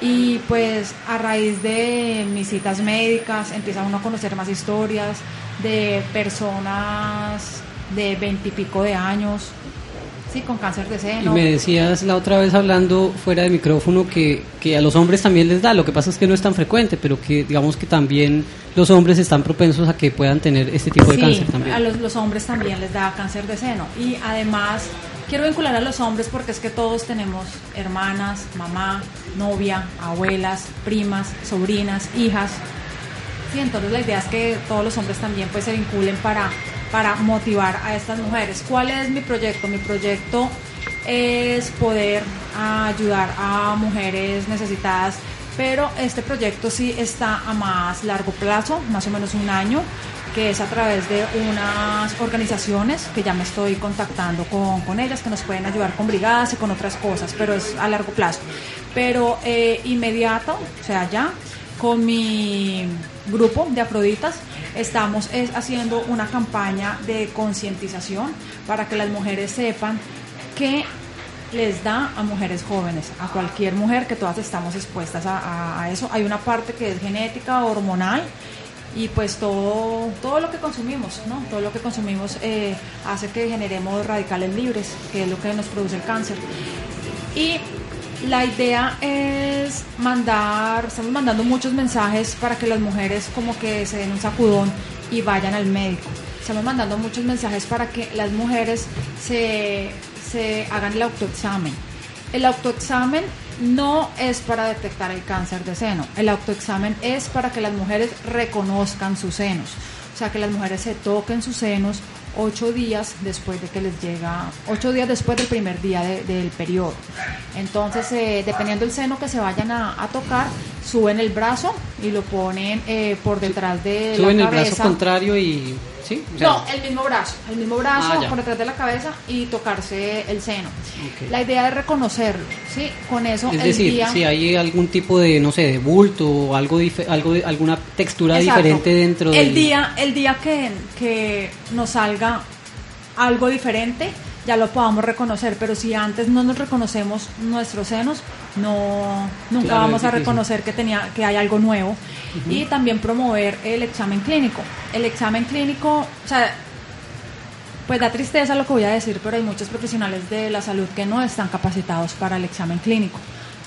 y pues a raíz de mis citas médicas empieza uno a conocer más historias de personas de 20 y pico de años sí, con cáncer de Y seno. me decías la otra vez hablando fuera de micrófono que, que a los hombres también les da, lo que pasa es que no es tan frecuente, pero que digamos que también los hombres están propensos a que puedan tener este tipo de Sí, cáncer también. a los, los hombres también les da cáncer de seno. Y además, quiero vincular a los hombres porque es que todos tenemos hermanas, mamá, novia, abuelas, primas, sobrinas, hijas. Sí, entonces la idea es que todos los hombres también pues se vinculen para, para motivar a estas mujeres. ¿Cuál es mi proyecto? Mi proyecto es poder ayudar a mujeres necesitadas, pero este proyecto sí está a más largo plazo, más o menos un año, que es a través de unas organizaciones que ya me estoy contactando con, con ellas, que nos pueden ayudar con brigadas y con otras cosas, pero es a largo plazo. Pero eh, inmediato, o sea, ya, con mi grupo de Afroditas estamos es, haciendo una campaña de concientización para que las mujeres sepan que les da a mujeres jóvenes, a cualquier mujer, que todas estamos expuestas a, eso. Hay una parte que es genética, hormonal, y pues todo, todo lo que consumimos, ¿no? Todo lo que consumimos eh, hace que generemos radicales libres, que es lo que nos produce el cáncer. Y la idea es mandar, estamos mandando muchos mensajes para que las mujeres como que se den un sacudón y vayan al médico. Estamos mandando muchos mensajes para que las mujeres se, se hagan el autoexamen. El autoexamen no es para detectar el cáncer de seno. El autoexamen es para que las mujeres reconozcan sus senos. O sea, que las mujeres se toquen sus senos ocho días después de que les llega, ocho días después del primer día de- del periodo. Entonces, eh, dependiendo del seno que se vayan a, a tocar, suben el brazo y lo ponen eh, por detrás de Suben la el cabeza. brazo contrario y... ¿Sí? O sea, No, el mismo brazo, el mismo brazo Ah, por detrás de la cabeza y tocarse el seno. La idea es reconocerlo, ¿sí? Con eso Es el decir, día... si hay algún tipo de, no sé, de bulto o algo, algo de- alguna textura Exacto. diferente dentro el del... día el día que, que nos salga algo diferente ya lo podamos reconocer pero si antes no nos reconocemos nuestros senos no nunca Claro, vamos es a reconocer que tenía que hay algo nuevo y también promover el examen clínico el examen clínico o sea pues da tristeza lo que voy a decir, pero hay muchos profesionales de la salud que no están capacitados para el examen clínico.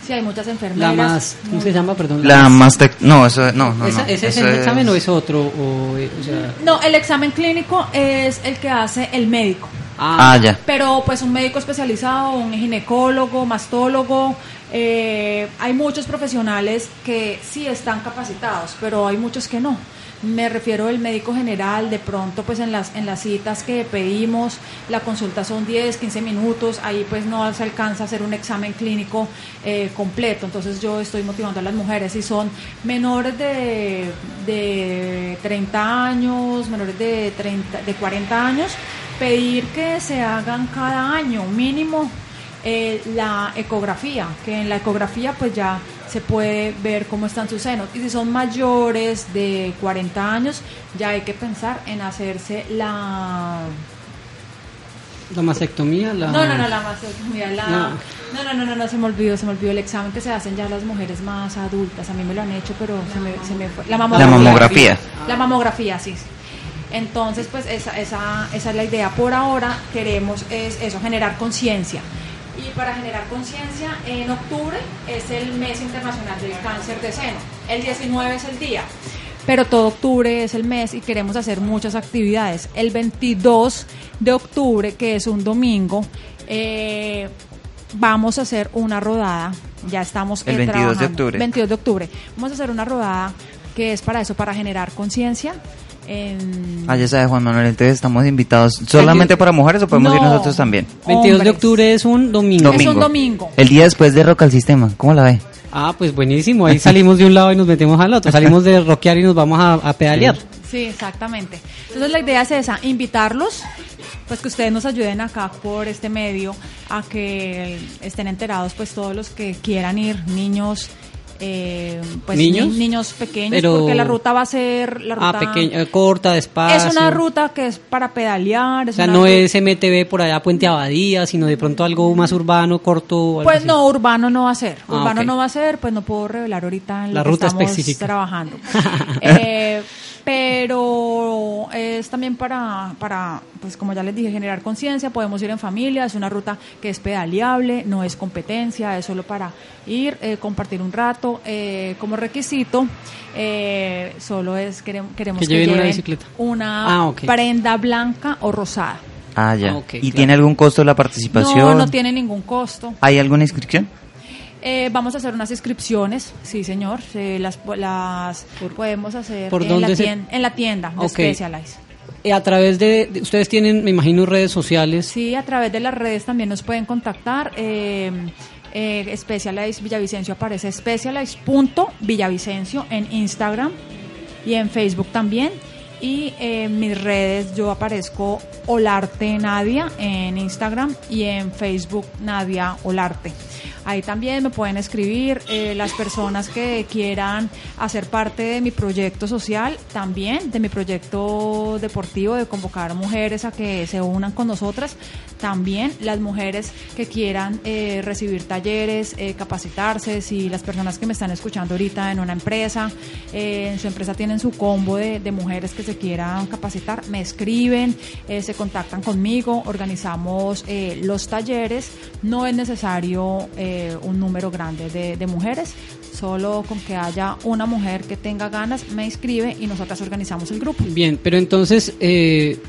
Sí, hay muchas La enfermeras. más... ¿Cómo muy- se llama? Perdón. La más tec- no, eso no, no, ¿Ese, no. ese es el examen o es otro? O, eh, o sea, No, el examen clínico es el que hace el médico. Ah, ya. Pero pues un médico especializado, un ginecólogo, mastólogo, eh, hay muchos profesionales que sí están capacitados, pero hay muchos que no. Me refiero al médico general, de pronto pues en las, en las citas que pedimos, la consulta son 10, 15 minutos, ahí pues no se alcanza a hacer un examen clínico eh, completo. Entonces yo estoy motivando a las mujeres, si son menores de, de 30 años, menores de, 30, de 40 años, pedir que se hagan cada año mínimo eh, la ecografía, que en la ecografía pues ya se puede ver cómo están sus senos. Y si son mayores de 40 años, ya hay que pensar en hacerse la... la mastectomía, la... No, no, no, la mastectomía, la... No. No, no, no, no, no, se me olvidó, se me olvidó el examen que se hacen ya las mujeres más adultas. A mí me lo han hecho, pero se me, se me fue. La mamografía. La mamografía. La mamografía, sí. Entonces, pues esa, esa, esa es la idea. Por ahora queremos es eso, generar conciencia. Y para generar conciencia, en octubre es el mes internacional del cáncer de seno. El 19 es el día. Pero todo octubre es el mes y queremos hacer muchas actividades. El 22 de octubre, que es un domingo, eh, vamos a hacer una rodada. Ya estamos El eh, 22 de octubre. 22 de octubre. Vamos a hacer una rodada que es para eso, para generar conciencia. En... Ah, ya sabe Juan Manuel, entonces estamos invitados solamente para mujeres o podemos ir No. nosotros también. 22 de octubre es un domingo. Es un domingo. El día después de Rock al Sistema, ¿cómo la ve? Ah, pues buenísimo. Ahí salimos de un lado y nos metemos al otro. Salimos de rockear y nos vamos a, a pedalear. Sí, exactamente. Entonces la idea es esa, invitarlos, pues que ustedes nos ayuden acá por este medio a que estén enterados pues todos los que quieran ir, niños, eh, pues ¿Niños? ni- niños pequeños, Pero- porque la ruta va a ser la Ah, ruta pequeña, eh, corta, despacio. es una ruta que es para pedalear, O sea, no ruta- es MTV por allá Puente Abadía, sino de pronto algo más urbano, corto. Pues así. no, urbano no va a ser. Ah, Urbano no va a ser, pues no puedo revelar ahorita en La lo que ruta estamos específica. trabajando. Eh, pero es también para, para, pues como ya les dije, generar conciencia. Podemos ir en familia, es una ruta que es pedaleable, no es competencia, es solo para ir, eh, compartir un rato. Eh, como requisito, eh, solo es queremos, queremos Que que, lleven una bicicleta. una Ah, prenda blanca o rosada. Ah, ya. Ok, ¿Y claro. tiene algún costo la participación? No, no tiene ningún costo. ¿Hay alguna inscripción? Eh, vamos a hacer unas inscripciones, sí señor, eh, las, las podemos hacer ¿Por en, dónde la se- tien- en la tienda de. Specialized. Eh, a través de, de- ustedes tienen, me imagino, redes sociales. Sí, a través de las redes también nos pueden contactar. Eh, eh, Specialized Villavicencio aparece specialized.villavicencio en Instagram y en Facebook también. Y en mis redes yo aparezco Olarte Nadia en Instagram y en Facebook Nadia Olarte. Ahí también me pueden escribir eh, las personas que quieran hacer parte de mi proyecto social, también de mi proyecto deportivo de convocar mujeres a que se unan con nosotras, también las mujeres que quieran eh, recibir talleres, eh, capacitarse, si las personas que me están escuchando ahorita en una empresa, en su empresa tienen su combo de, mujeres que se quieran capacitar, me escriben, se contactan conmigo, organizamos los talleres, no es necesario un número grande de, de mujeres, solo con que haya una mujer que tenga ganas, me inscribe y nosotras organizamos el grupo. Bien, pero entonces, eh,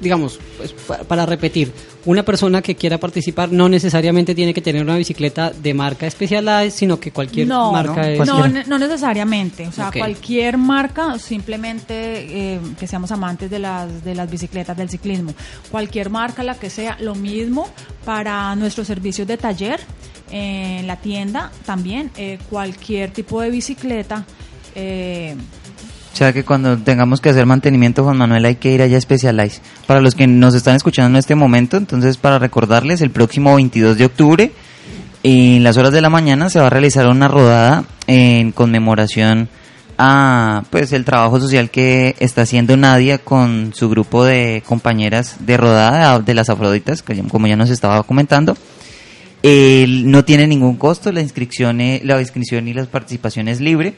digamos, pues, pa- para repetir, una persona que quiera participar no necesariamente tiene que tener una bicicleta de marca Specialized, sino que cualquier no, marca es... no, no necesariamente. O sea, cualquier marca, simplemente eh, que seamos amantes de las, de las bicicletas, del ciclismo. Cualquier marca, la que sea, lo mismo para nuestros servicios de taller en la tienda también. eh, cualquier tipo de bicicleta. eh, O sea que cuando tengamos que hacer mantenimiento, Juan Manuel, hay que ir allá a. Para los que nos están escuchando en este momento, entonces para recordarles, el próximo 22 de octubre, en las horas de la mañana, se va a realizar una rodada en conmemoración a pues el trabajo social que está haciendo Nadia con su grupo de compañeras de rodada de las Afroditas, como ya nos estaba comentando. El- no tiene ningún costo, la inscripción, eh, la inscripción y la participación es libre.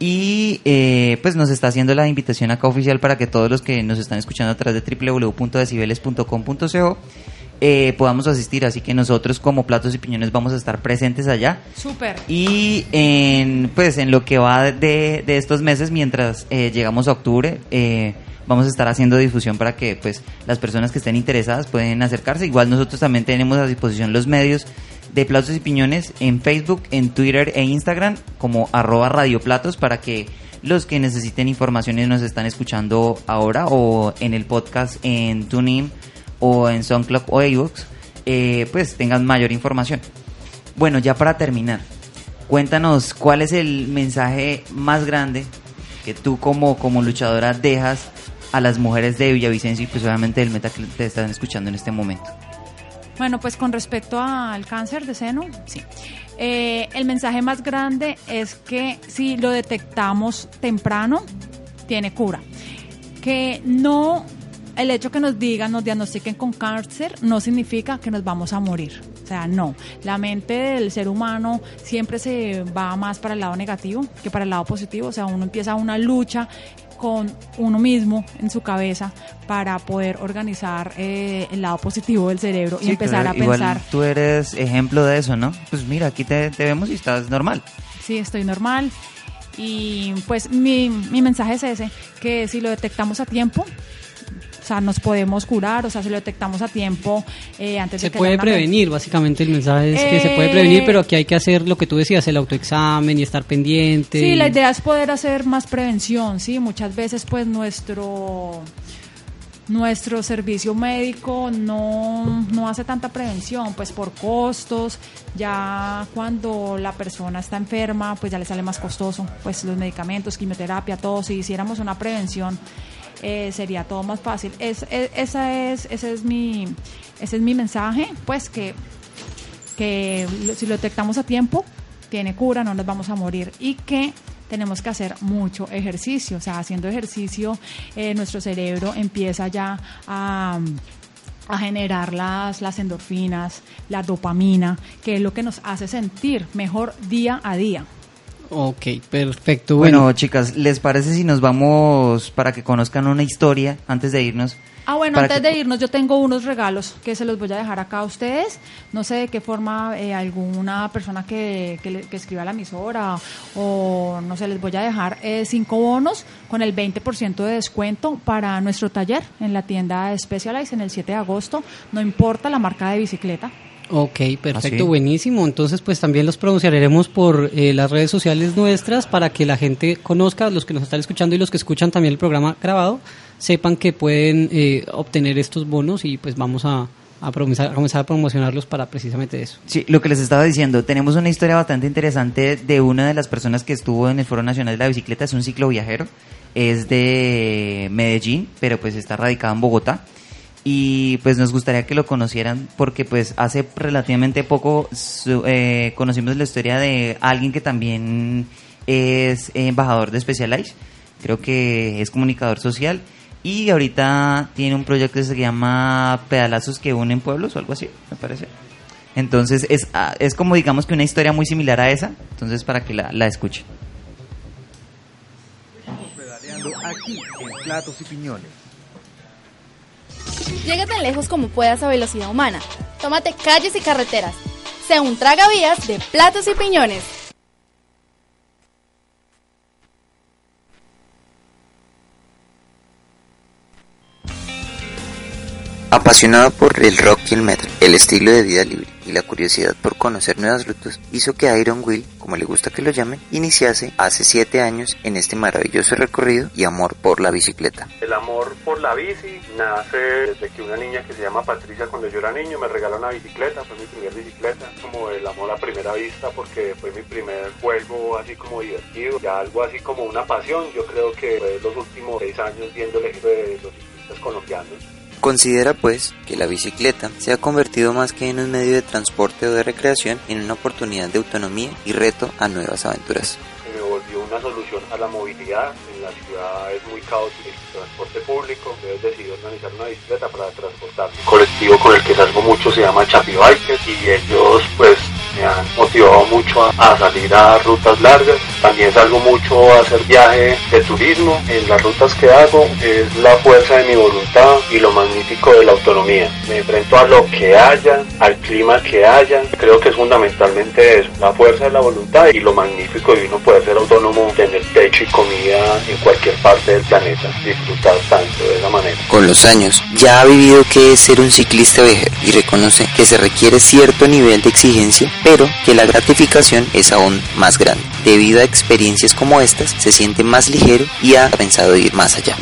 Y eh, pues nos está haciendo la invitación acá oficial para que todos los que nos están escuchando a través de www.decibeles.com.co eh, podamos asistir. Así que nosotros como Platos y Piñones vamos a estar presentes allá. Súper. Y en, pues en lo que va de, de estos meses, mientras eh, llegamos a octubre, eh, vamos a estar haciendo difusión para que pues las personas que estén interesadas pueden acercarse. Igual nosotros también tenemos a disposición los medios de Platos y Piñones en Facebook, en Twitter e Instagram como arroba radioplatos para que los que necesiten información y nos están escuchando ahora o en el podcast en TuneIn o en SoundCloud o iVoox, eh, pues tengan mayor información. Bueno, ya para terminar, cuéntanos cuál es el mensaje más grande que tú como, como luchadora dejas a las mujeres de Villavicencio y pues obviamente del meta que te están escuchando en este momento. Bueno, pues con respecto al cáncer de seno, sí. Eh, el mensaje más grande es que si lo detectamos temprano, tiene cura. Que no, el hecho que nos digan, nos diagnostiquen con cáncer, no significa que nos vamos a morir. O sea, no. La mente del ser humano siempre se va más para el lado negativo que para el lado positivo. O sea, uno empieza una lucha con uno mismo en su cabeza para poder organizar eh, el lado positivo del cerebro y empezar claro, a igual pensar, tú eres ejemplo de eso, ¿no? Pues mira, aquí te, te vemos y estás normal. sí, estoy normal. Y pues mi, mi mensaje es ese, que si lo detectamos a tiempo, o sea, nos podemos curar, o sea, si lo detectamos a tiempo eh, antes Se de que puede haya una prevenir, básicamente el mensaje es que se puede Eh, prevenir, pero aquí hay que hacer lo que tú decías, el autoexamen y estar pendiente. Sí, y- la idea es poder hacer más prevención, sí, muchas veces pues nuestro nuestro servicio médico no, no hace tanta prevención, pues por costos, ya cuando la persona está enferma, pues ya le sale más costoso, pues los medicamentos, quimioterapia, todo, si hiciéramos una prevención eh, sería todo más fácil. Es, es- esa es, ese es mi, ese es mi mensaje, pues que que si lo detectamos a tiempo, tiene cura, no nos vamos a morir y que tenemos que hacer mucho ejercicio, o sea, haciendo ejercicio eh, nuestro cerebro empieza ya a, a generar las, las endorfinas, la dopamina, que es lo que nos hace sentir mejor día a día. Ok, perfecto. Bueno, Bueno, chicas, ¿les parece si nos vamos para que conozcan una historia antes de irnos? Ah, bueno, antes que- de irnos yo tengo unos regalos que se los voy a dejar acá a ustedes. No sé de qué forma eh, alguna persona que, que, le- que escriba a la emisora o no sé, les voy a dejar eh, cinco bonos con el 20% de descuento para nuestro taller en la tienda Specialized en el 7 de agosto. No importa la marca de bicicleta. Ok, perfecto, ¿Ah, buenísimo. Entonces, pues también los pronunciaremos por eh, las redes sociales nuestras para que la gente conozca, los que nos están escuchando y los que escuchan también el programa grabado, sepan que pueden eh, obtener estos bonos y pues vamos a, a, promesa- a comenzar a promocionarlos para precisamente eso. Sí, lo que les estaba diciendo, tenemos una historia bastante interesante de una de las personas que estuvo en el Foro Nacional de la Bicicleta, es un cicloviajero, es de Medellín, pero pues está radicado en Bogotá. Y pues nos gustaría que lo conocieran porque pues hace relativamente poco eh, conocimos la historia de alguien que también es embajador de Specialized, creo que es comunicador social y ahorita tiene un proyecto que se llama Pedalazos que unen pueblos o algo así, me parece. Entonces es, ah, es como digamos que una historia muy similar a esa, entonces para que la, la escuchen. Pedaleando aquí en Platos y. Llega tan lejos como puedas a velocidad humana. Tómate calles y carreteras. Sea un tragavías de platos y piñones. Apasionado por el rock y el metal, el estilo de vida libre y la curiosidad por conocer nuevas rutas hizo que Iron Will, como le gusta que lo llamen, iniciase hace 7 años en este maravilloso recorrido y amor por la bicicleta. El amor por la bici nace desde que una niña que se llama Patricia cuando yo era niño me regaló una bicicleta, fue mi primera bicicleta, como el amor a primera vista porque fue mi primer juego así como divertido, ya algo así como una pasión, yo creo que fue los últimos 6 años viendo el de los ciclistas colombianos. Considera pues que la bicicleta se ha convertido más que en un medio de transporte o de recreación en una oportunidad de autonomía y reto a nuevas aventuras. se volvió una solución a la movilidad. En la ciudad es muy caótico el transporte público, entonces decidí organizar una bicicleta para transportarme. El colectivo con el que salgo mucho se llama Chapi Bikers y ellos pues me han motivado mucho a, a salir a rutas largas. También salgo mucho a hacer viaje de turismo. En las rutas que hago es la fuerza de mi voluntad y lo magnífico de la autonomía. Me enfrento a lo que haya, al clima que haya. Creo que es fundamentalmente eso, la fuerza de la voluntad y lo magnífico de uno poder ser autónomo, tener techo y comida en cualquier parte del planeta. Disfrutar tanto de esa manera. Con los años, ya ha vivido qué es ser un ciclista viajero y reconoce que se requiere cierto nivel de exigencia, pero que la gratificación es aún más grande. Debido a experiencias como estas, se siente más ligero y ha pensado ir más allá.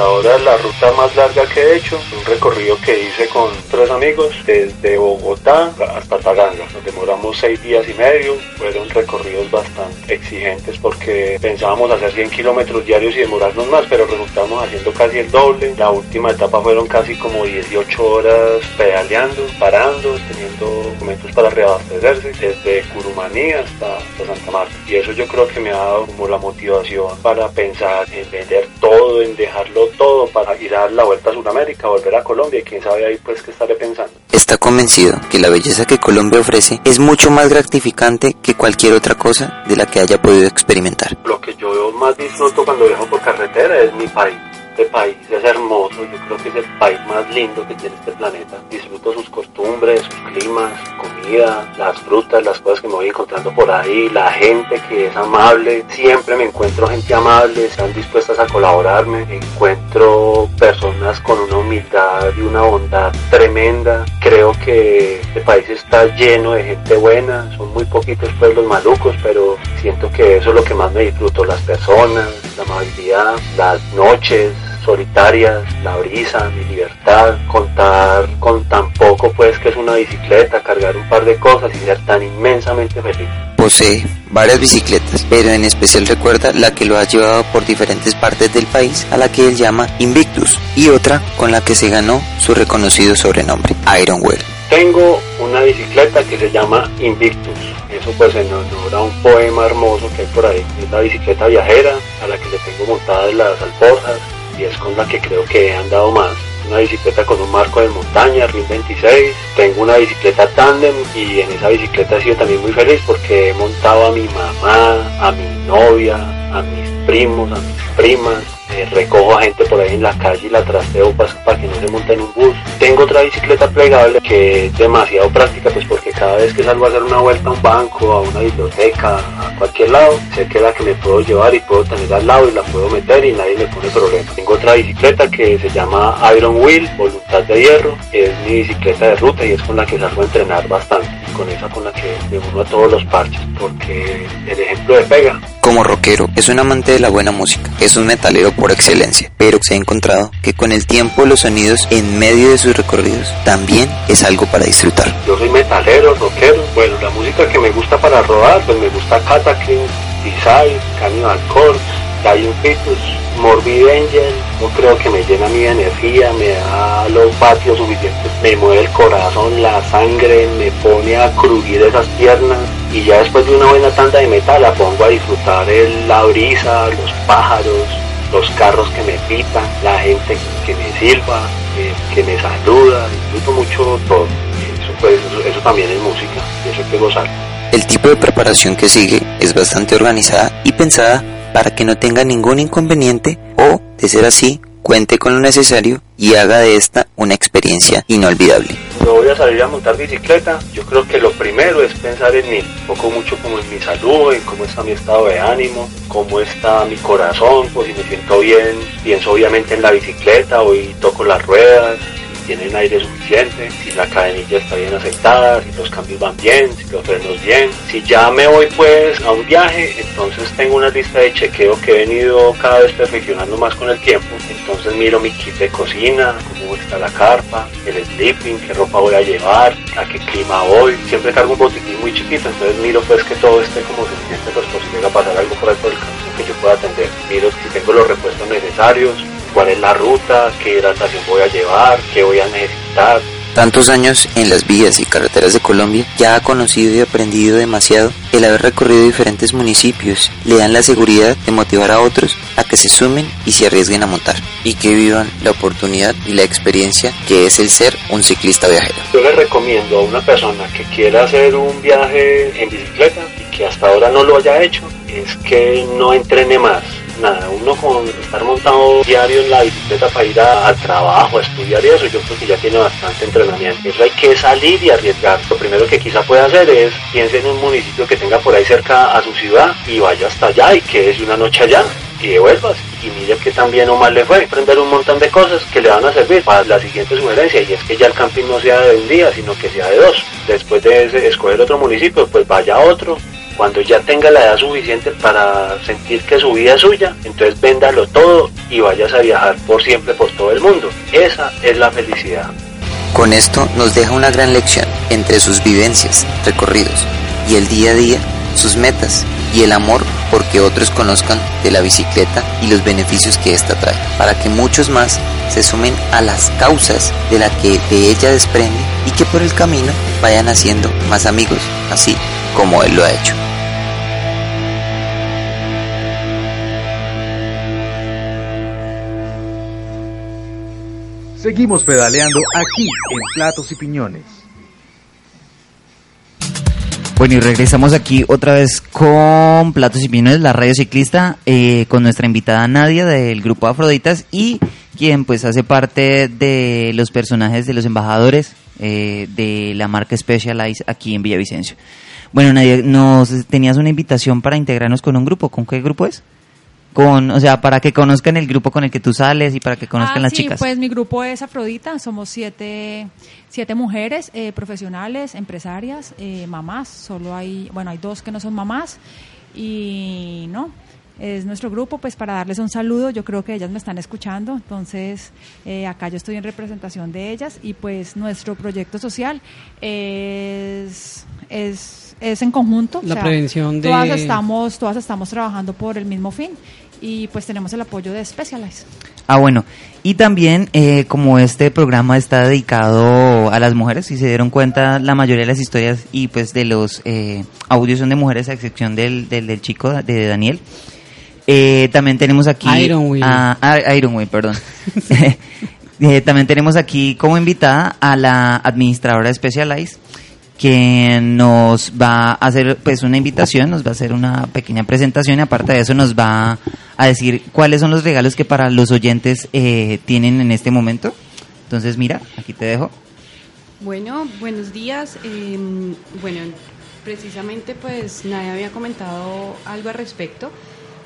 Hasta ahora la ruta más larga que he hecho, un recorrido que hice con tres amigos desde Bogotá hasta Taganga. Nos demoramos seis días y medio, fueron recorridos bastante exigentes porque pensábamos hacer 100 kilómetros diarios y demorarnos más, pero resultamos haciendo casi el doble. La última etapa fueron casi como 18 horas pedaleando, parando, teniendo momentos para reabastecerse, desde Curumaní hasta, hasta Santa Marta. Y eso yo creo que me ha dado como la motivación para pensar en vender todo, en dejarlo todo para ir a dar la vuelta a Sudamérica, volver a Colombia y quién sabe ahí pues qué estaré pensando. Está convencido que la belleza que Colombia ofrece es mucho más gratificante que cualquier otra cosa de la que haya podido experimentar. Lo que yo más disfruto cuando viajo por carretera es mi país. Este país es hermoso, yo creo que es el país más lindo que tiene este planeta. Disfruto sus costumbres, sus climas, su comida, las frutas, las cosas que me voy encontrando por ahí, la gente que es amable. Siempre me encuentro gente amable, están dispuestas a colaborarme. Encuentro personas con una humildad y una bondad tremenda. Creo que este país está lleno de gente buena, son muy poquitos pueblos malucos, pero siento que eso es lo que más me disfruto, las personas, la amabilidad, las noches solitarias, la brisa, mi libertad, contar con tan poco pues que es una bicicleta, cargar un par de cosas y ser tan inmensamente feliz. Posee varias bicicletas, pero en especial recuerda la que lo ha llevado por diferentes partes del país, a la que él llama Invictus, y otra con la que se ganó su reconocido sobrenombre, Iron Well. Tengo una bicicleta que se llama Invictus. Eso pues en honor a un poema hermoso que hay por ahí. Es la bicicleta viajera a la que le tengo montadas las alforjas y es con la que creo que he andado más. una bicicleta con un marco de montaña, RIM 26. Tengo una bicicleta tándem y en esa bicicleta he sido también muy feliz porque he montado a mi mamá, a mi novia, a mis primos, a mis primas, eh, recojo a gente por ahí en la calle y la trasteo para, que no se monte en un bus. Tengo otra bicicleta plegable que es demasiado práctica, pues porque cada vez que salgo a hacer una vuelta a un banco, a una biblioteca, a cualquier lado, sé que es la que me puedo llevar y puedo tener al lado y la puedo meter y nadie me pone problema. Tengo otra bicicleta que se llama Iron Wheel, Voluntad de Hierro, es mi bicicleta de ruta y es con la que salgo a entrenar bastante. con esa con la que me uno a todos los parches, porque el ejemplo de pega. Como rockero, es un amante de la buena música, es un metalero por excelencia, pero se ha encontrado que con el tiempo los sonidos en medio de sus recorridos también es algo para disfrutar. Yo soy metalero, rockero, bueno, la música que me gusta para rodar, pues me gusta Cataclysm, Desire, Cannibal Corpse, Dying Fetus, Morbid Angel, no creo que me llena mi energía, me da los patios suficientes, me mueve el corazón, la sangre, me pone a crujir esas piernas y ya después de una buena tanda de metal la pongo a disfrutar el, la brisa, los pájaros, los carros que me pitan, la gente que me silba, que, que me saluda, disfruto mucho todo. Eso, pues, eso, también es música, eso hay que gozar. El tipo de preparación que sigue es bastante organizada y pensada para que no tenga ningún inconveniente o, de ser así, cuente con lo necesario y haga de esta una experiencia inolvidable. Cuando voy a salir a montar bicicleta, yo creo que lo primero es pensar en mí, poco mucho como en mi salud, en cómo está mi estado de ánimo, cómo está mi corazón, pues si me siento bien, pienso obviamente en la bicicleta, hoy toco las ruedas, tienen aire suficiente, si la cadenilla está bien aceptada, si los cambios van bien, si los frenos bien. Si ya me voy pues a un viaje, entonces tengo una lista de chequeo que he venido cada vez perfeccionando más con el tiempo. Entonces miro mi kit de cocina, cómo está la carpa, el sleeping, qué ropa voy a llevar, a qué clima voy. Siempre cargo un botiquín muy chiquito, entonces miro pues que todo esté como suficiente pues por si llega a pasar algo por el camino que yo pueda atender. Miro si tengo los repuestos necesarios, cuál es la ruta, qué hidratación voy a llevar, qué voy a necesitar. Tantos años en las vías y carreteras de Colombia ya ha conocido y aprendido demasiado. El haber recorrido diferentes municipios le dan la seguridad de motivar a otros a que se sumen y se arriesguen a montar y que vivan la oportunidad y la experiencia que es el ser un ciclista viajero. Yo le recomiendo a una persona que quiera hacer un viaje en bicicleta y que hasta ahora no lo haya hecho, es que no entrene más, nada, uno con estar montado diario en la bicicleta para ir a- al trabajo, a estudiar y eso, yo creo que ya tiene bastante entrenamiento. Eso hay que salir y arriesgar. Lo primero que quizá pueda hacer es piense en un municipio que tenga por ahí cerca a su ciudad y vaya hasta allá y quédese una noche allá y devuelvas y mire que también o mal le fue. Aprender un montón de cosas que le van a servir para la siguiente sugerencia y es que ya el camping no sea de un día, sino que sea de dos. Después de escoger otro municipio, pues vaya a otro. Cuando ya tenga la edad suficiente para sentir que su vida es suya, entonces véndalo todo y vayas a viajar por siempre por todo el mundo. Esa es la felicidad. Con esto nos deja una gran lección entre sus vivencias, recorridos y el día a día, sus metas y el amor porque otros conozcan de la bicicleta y los beneficios que ésta trae, para que muchos más se sumen a las causas de la que de ella desprende y que por el camino vayan haciendo más amigos, así como él lo ha hecho. Seguimos pedaleando aquí en Platos y Piñones. Bueno, y regresamos aquí otra vez con Platos y Piñones, la radio ciclista, eh, con nuestra invitada Nadia del grupo Afroditas y quien pues hace parte de los personajes de los embajadores eh, de la marca Specialized aquí en Villavicencio. Bueno, Nadia, nos tenías una invitación para integrarnos con un grupo. ¿Con qué grupo es? Con, o sea, para que conozcan el grupo con el que tú sales y para que conozcan Ah, las sí, chicas. pues mi grupo es Afrodita, somos siete, siete mujeres eh, profesionales, empresarias, eh, mamás, solo hay, bueno, hay dos que no son mamás y no, es nuestro grupo, pues para darles un saludo, yo creo que ellas me están escuchando, entonces eh, acá yo estoy en representación de ellas y pues nuestro proyecto social es, es, es en conjunto. La prevención de- Todas estamos, todas estamos trabajando por el mismo fin y pues tenemos el apoyo de Specialized. Ah, bueno. Y también, eh, como este programa está dedicado a las mujeres, si se dieron cuenta, la mayoría de las historias y pues de los eh, audios son de mujeres, a excepción del, del, del chico de Daniel. Eh, también tenemos aquí Iron Will. a, a- Iron Will, perdón. Eh, también tenemos aquí como invitada a la administradora de Specialized, que nos va a hacer pues una invitación, nos va a hacer una pequeña presentación y aparte de eso nos va a decir cuáles son los regalos que para los oyentes eh, tienen en este momento. Entonces, mira, aquí te dejo. Bueno, buenos días. Eh, bueno, precisamente pues nadie había comentado algo al respecto.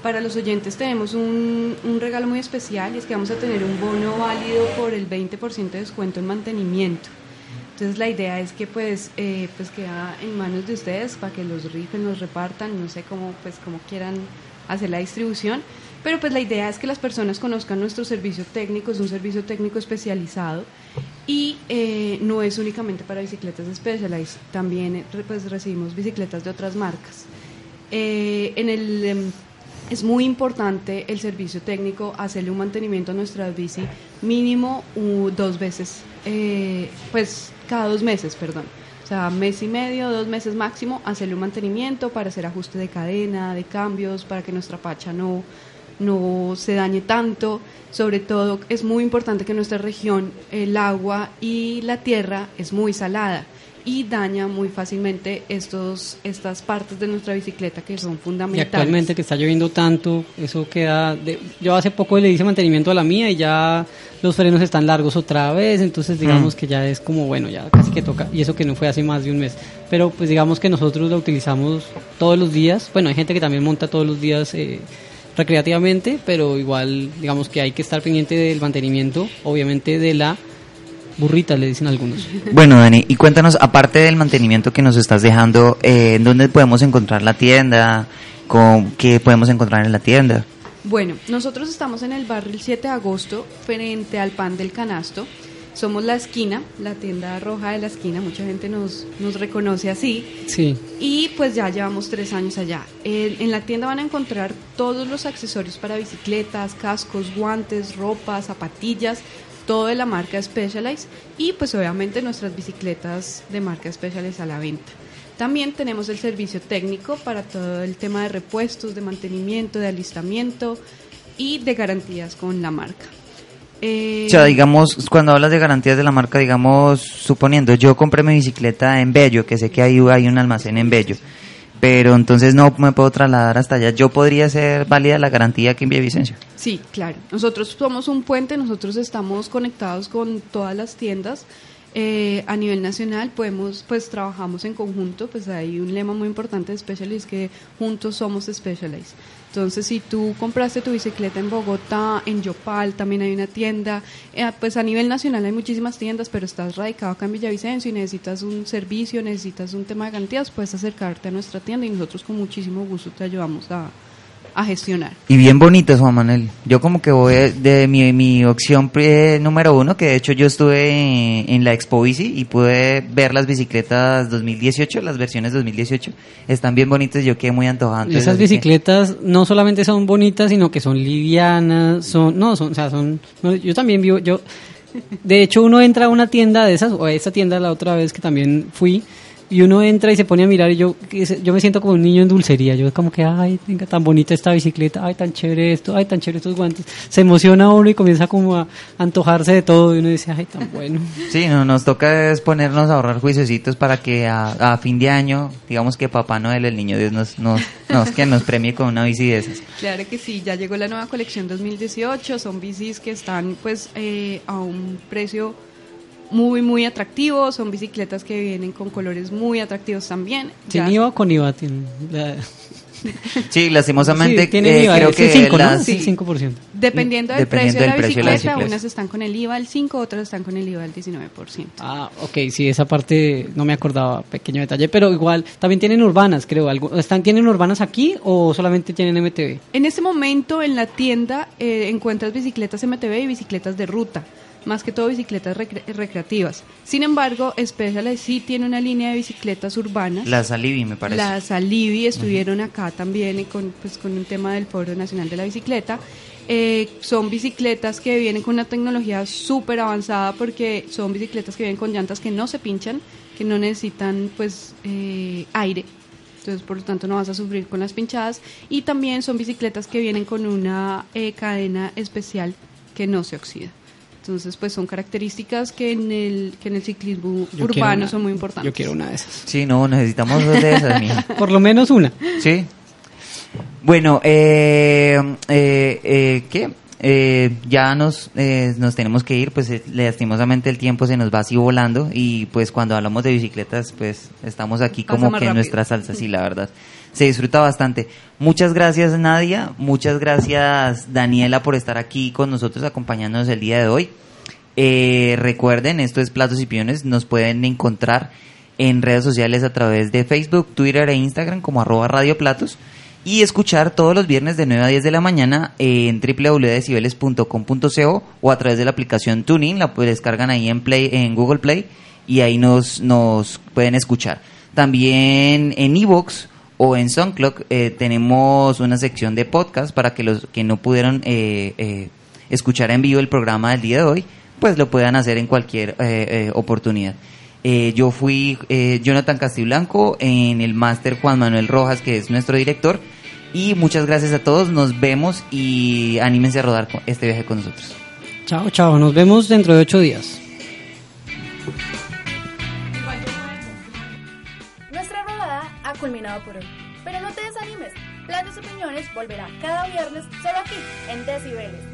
Para los oyentes tenemos un, un, regalo muy especial y es que vamos a tener un bono válido por el 20% de descuento en mantenimiento. Entonces la idea es que pues, eh, pues queda en manos de ustedes para que los rifen, los repartan, no sé cómo, pues, cómo quieran hacer la distribución. Pero pues la idea es que las personas conozcan nuestro servicio técnico, es un servicio técnico especializado y eh, no es únicamente para bicicletas Specialized, también eh, pues recibimos bicicletas de otras marcas. Eh, en el, em, es muy importante el servicio técnico, hacerle un mantenimiento a nuestra bici mínimo dos veces, pues cada dos meses, perdón. O sea, mes y medio, dos meses máximo, hacerle un mantenimiento para hacer ajuste de cadena, de cambios, para que nuestra pacha no, no se dañe tanto. Sobre todo es muy importante que en nuestra región el agua y la tierra es muy salada y daña muy fácilmente estos estas partes de nuestra bicicleta que son fundamentales. Y actualmente que está lloviendo tanto, eso queda... De, yo hace poco le hice mantenimiento a la mía y ya los frenos están largos otra vez, entonces digamos mm. que ya es como, bueno, ya casi que toca, y eso que no fue hace más de un mes. Pero pues digamos que nosotros lo utilizamos todos los días, bueno, hay gente que también monta todos los días... Eh, recreativamente, pero igual digamos que hay que estar pendiente del mantenimiento, obviamente de la burrita, le dicen algunos. Bueno, Dani, y cuéntanos, aparte del mantenimiento que nos estás dejando, eh, ¿dónde podemos encontrar la tienda? ¿Con, ¿Qué podemos encontrar en la tienda? Bueno, nosotros estamos en el barrio el 7 de agosto, frente al pan del canasto. Somos la esquina, la tienda roja de la esquina, mucha gente nos, nos reconoce así. Sí. Y pues ya llevamos tres años allá. en la tienda van a encontrar todos los accesorios para bicicletas, cascos, guantes, ropa, zapatillas, todo de la marca Specialized y pues obviamente nuestras bicicletas de marca Specialized a la venta. También tenemos el servicio técnico para todo el tema de repuestos, de mantenimiento, de alistamiento y de garantías con la marca. Eh, o sea, digamos, cuando hablas de garantías de la marca, digamos, suponiendo, yo compré mi bicicleta en Bello, que sé que hay, hay un almacén en Bello, pero entonces no me puedo trasladar hasta allá. ¿Yo podría ser válida la garantía que envíe Vicencio? Sí, claro. Nosotros somos un puente, nosotros estamos conectados con todas las tiendas. Eh, a nivel nacional podemos, pues trabajamos en conjunto, pues hay un lema muy importante de Specialized que juntos somos Specialized. Entonces, si tú compraste tu bicicleta en Bogotá, en Yopal, también hay una tienda, eh, pues a nivel nacional hay muchísimas tiendas, pero estás radicado acá en Villavicencio y necesitas un servicio, necesitas un tema de garantías, puedes acercarte a nuestra tienda y nosotros con muchísimo gusto te ayudamos a, a gestionar. Y bien bonitas, Juan Manuel. Yo como que voy de mi, mi opción número uno, que de hecho yo estuve en, la Expo Bici y pude ver las bicicletas 2018, las versiones 2018. Están bien bonitas, yo quedé muy antojado. Esas bicicletas no solamente son bonitas, sino que son livianas, son, no, son, o sea, son, yo también vivo, yo, de hecho uno entra a una tienda de esas, o a esa tienda la otra vez que también fui, y uno entra y se pone a mirar y yo yo me siento como un niño en dulcería yo como que ay venga tan bonita esta bicicleta ay tan chévere esto ay tan chévere estos guantes se emociona uno y comienza como a antojarse de todo y uno dice ay tan bueno sí no, nos toca es ponernos a ahorrar juiciositos para que a, fin de año digamos que Papá Noel el niño Dios nos nos, nos que nos premie con una bici de esas. Claro que sí ya llegó la nueva colección 2018 son bicis que están pues eh, a un precio muy, muy atractivos. Son bicicletas que vienen con colores muy atractivos también. ¿Sin IVA o con IVA? Sí, lastimosamente tiene eh, IVA, creo que 5, ¿no? sí. 5%. Dependiendo del, precio, de la bicicleta, unas están con el IVA al 5, otras están con el IVA al 19%. Ah, ok, sí, esa parte no me acordaba, pequeño detalle, pero igual también tienen urbanas, creo. ¿Están, ¿Tienen urbanas aquí o solamente tienen MTB? En este momento en la tienda eh, encuentras bicicletas MTB y bicicletas de ruta más que todo bicicletas recreativas. Sin embargo, Specialized sí tiene una línea de bicicletas urbanas. Las Alibi, me parece. Las Alibi estuvieron acá también con, pues, con un tema del Foro Nacional de la Bicicleta. Eh, son bicicletas que vienen con una tecnología súper avanzada porque son bicicletas que vienen con llantas que no se pinchan, que no necesitan pues eh, aire. Entonces, por lo tanto, no vas a sufrir con las pinchadas. Y también son bicicletas que vienen con una eh, cadena especial que no se oxida. Entonces, pues son características que en el, que en el ciclismo Yo urbano una- son muy importantes. Yo quiero una de esas. Sí, no, necesitamos dos de esas, mija. Por lo menos una. Sí. Bueno, eh, eh, eh, ¿qué? Eh, ya nos, eh, nos tenemos que ir, pues eh, lastimosamente el tiempo se nos va así volando y pues cuando hablamos de bicicletas, pues estamos aquí Pasa como que en nuestra salsa, sí, la verdad. Se disfruta bastante. Muchas gracias Nadia, muchas gracias Daniela por estar aquí con nosotros acompañándonos el día de hoy. Eh, recuerden, esto es Platos y Piones, nos pueden encontrar en redes sociales a través de Facebook, Twitter e Instagram como arroba Radio Platos y escuchar todos los viernes de 9 a 10 de la mañana en www.decibeles.com.co o a través de la aplicación TuneIn, la pues, descargan ahí en Play en Google Play y ahí nos, nos pueden escuchar. También en Evox o en SoundCloud eh, tenemos una sección de podcast para que los que no pudieron eh, eh, escuchar en vivo el programa del día de hoy, pues lo puedan hacer en cualquier eh, eh, oportunidad. Eh, yo fui eh, Jonathan Castiblanco en el máster Juan Manuel Rojas, que es nuestro director. Y muchas gracias a todos, nos vemos y anímense a rodar este viaje con nosotros. Chao, chao. Nos vemos dentro de ocho días. Nuestra rodada ha culminado por hoy, pero no te desanimes. Platos y Opiniones volverá cada viernes solo aquí, en Decibeles.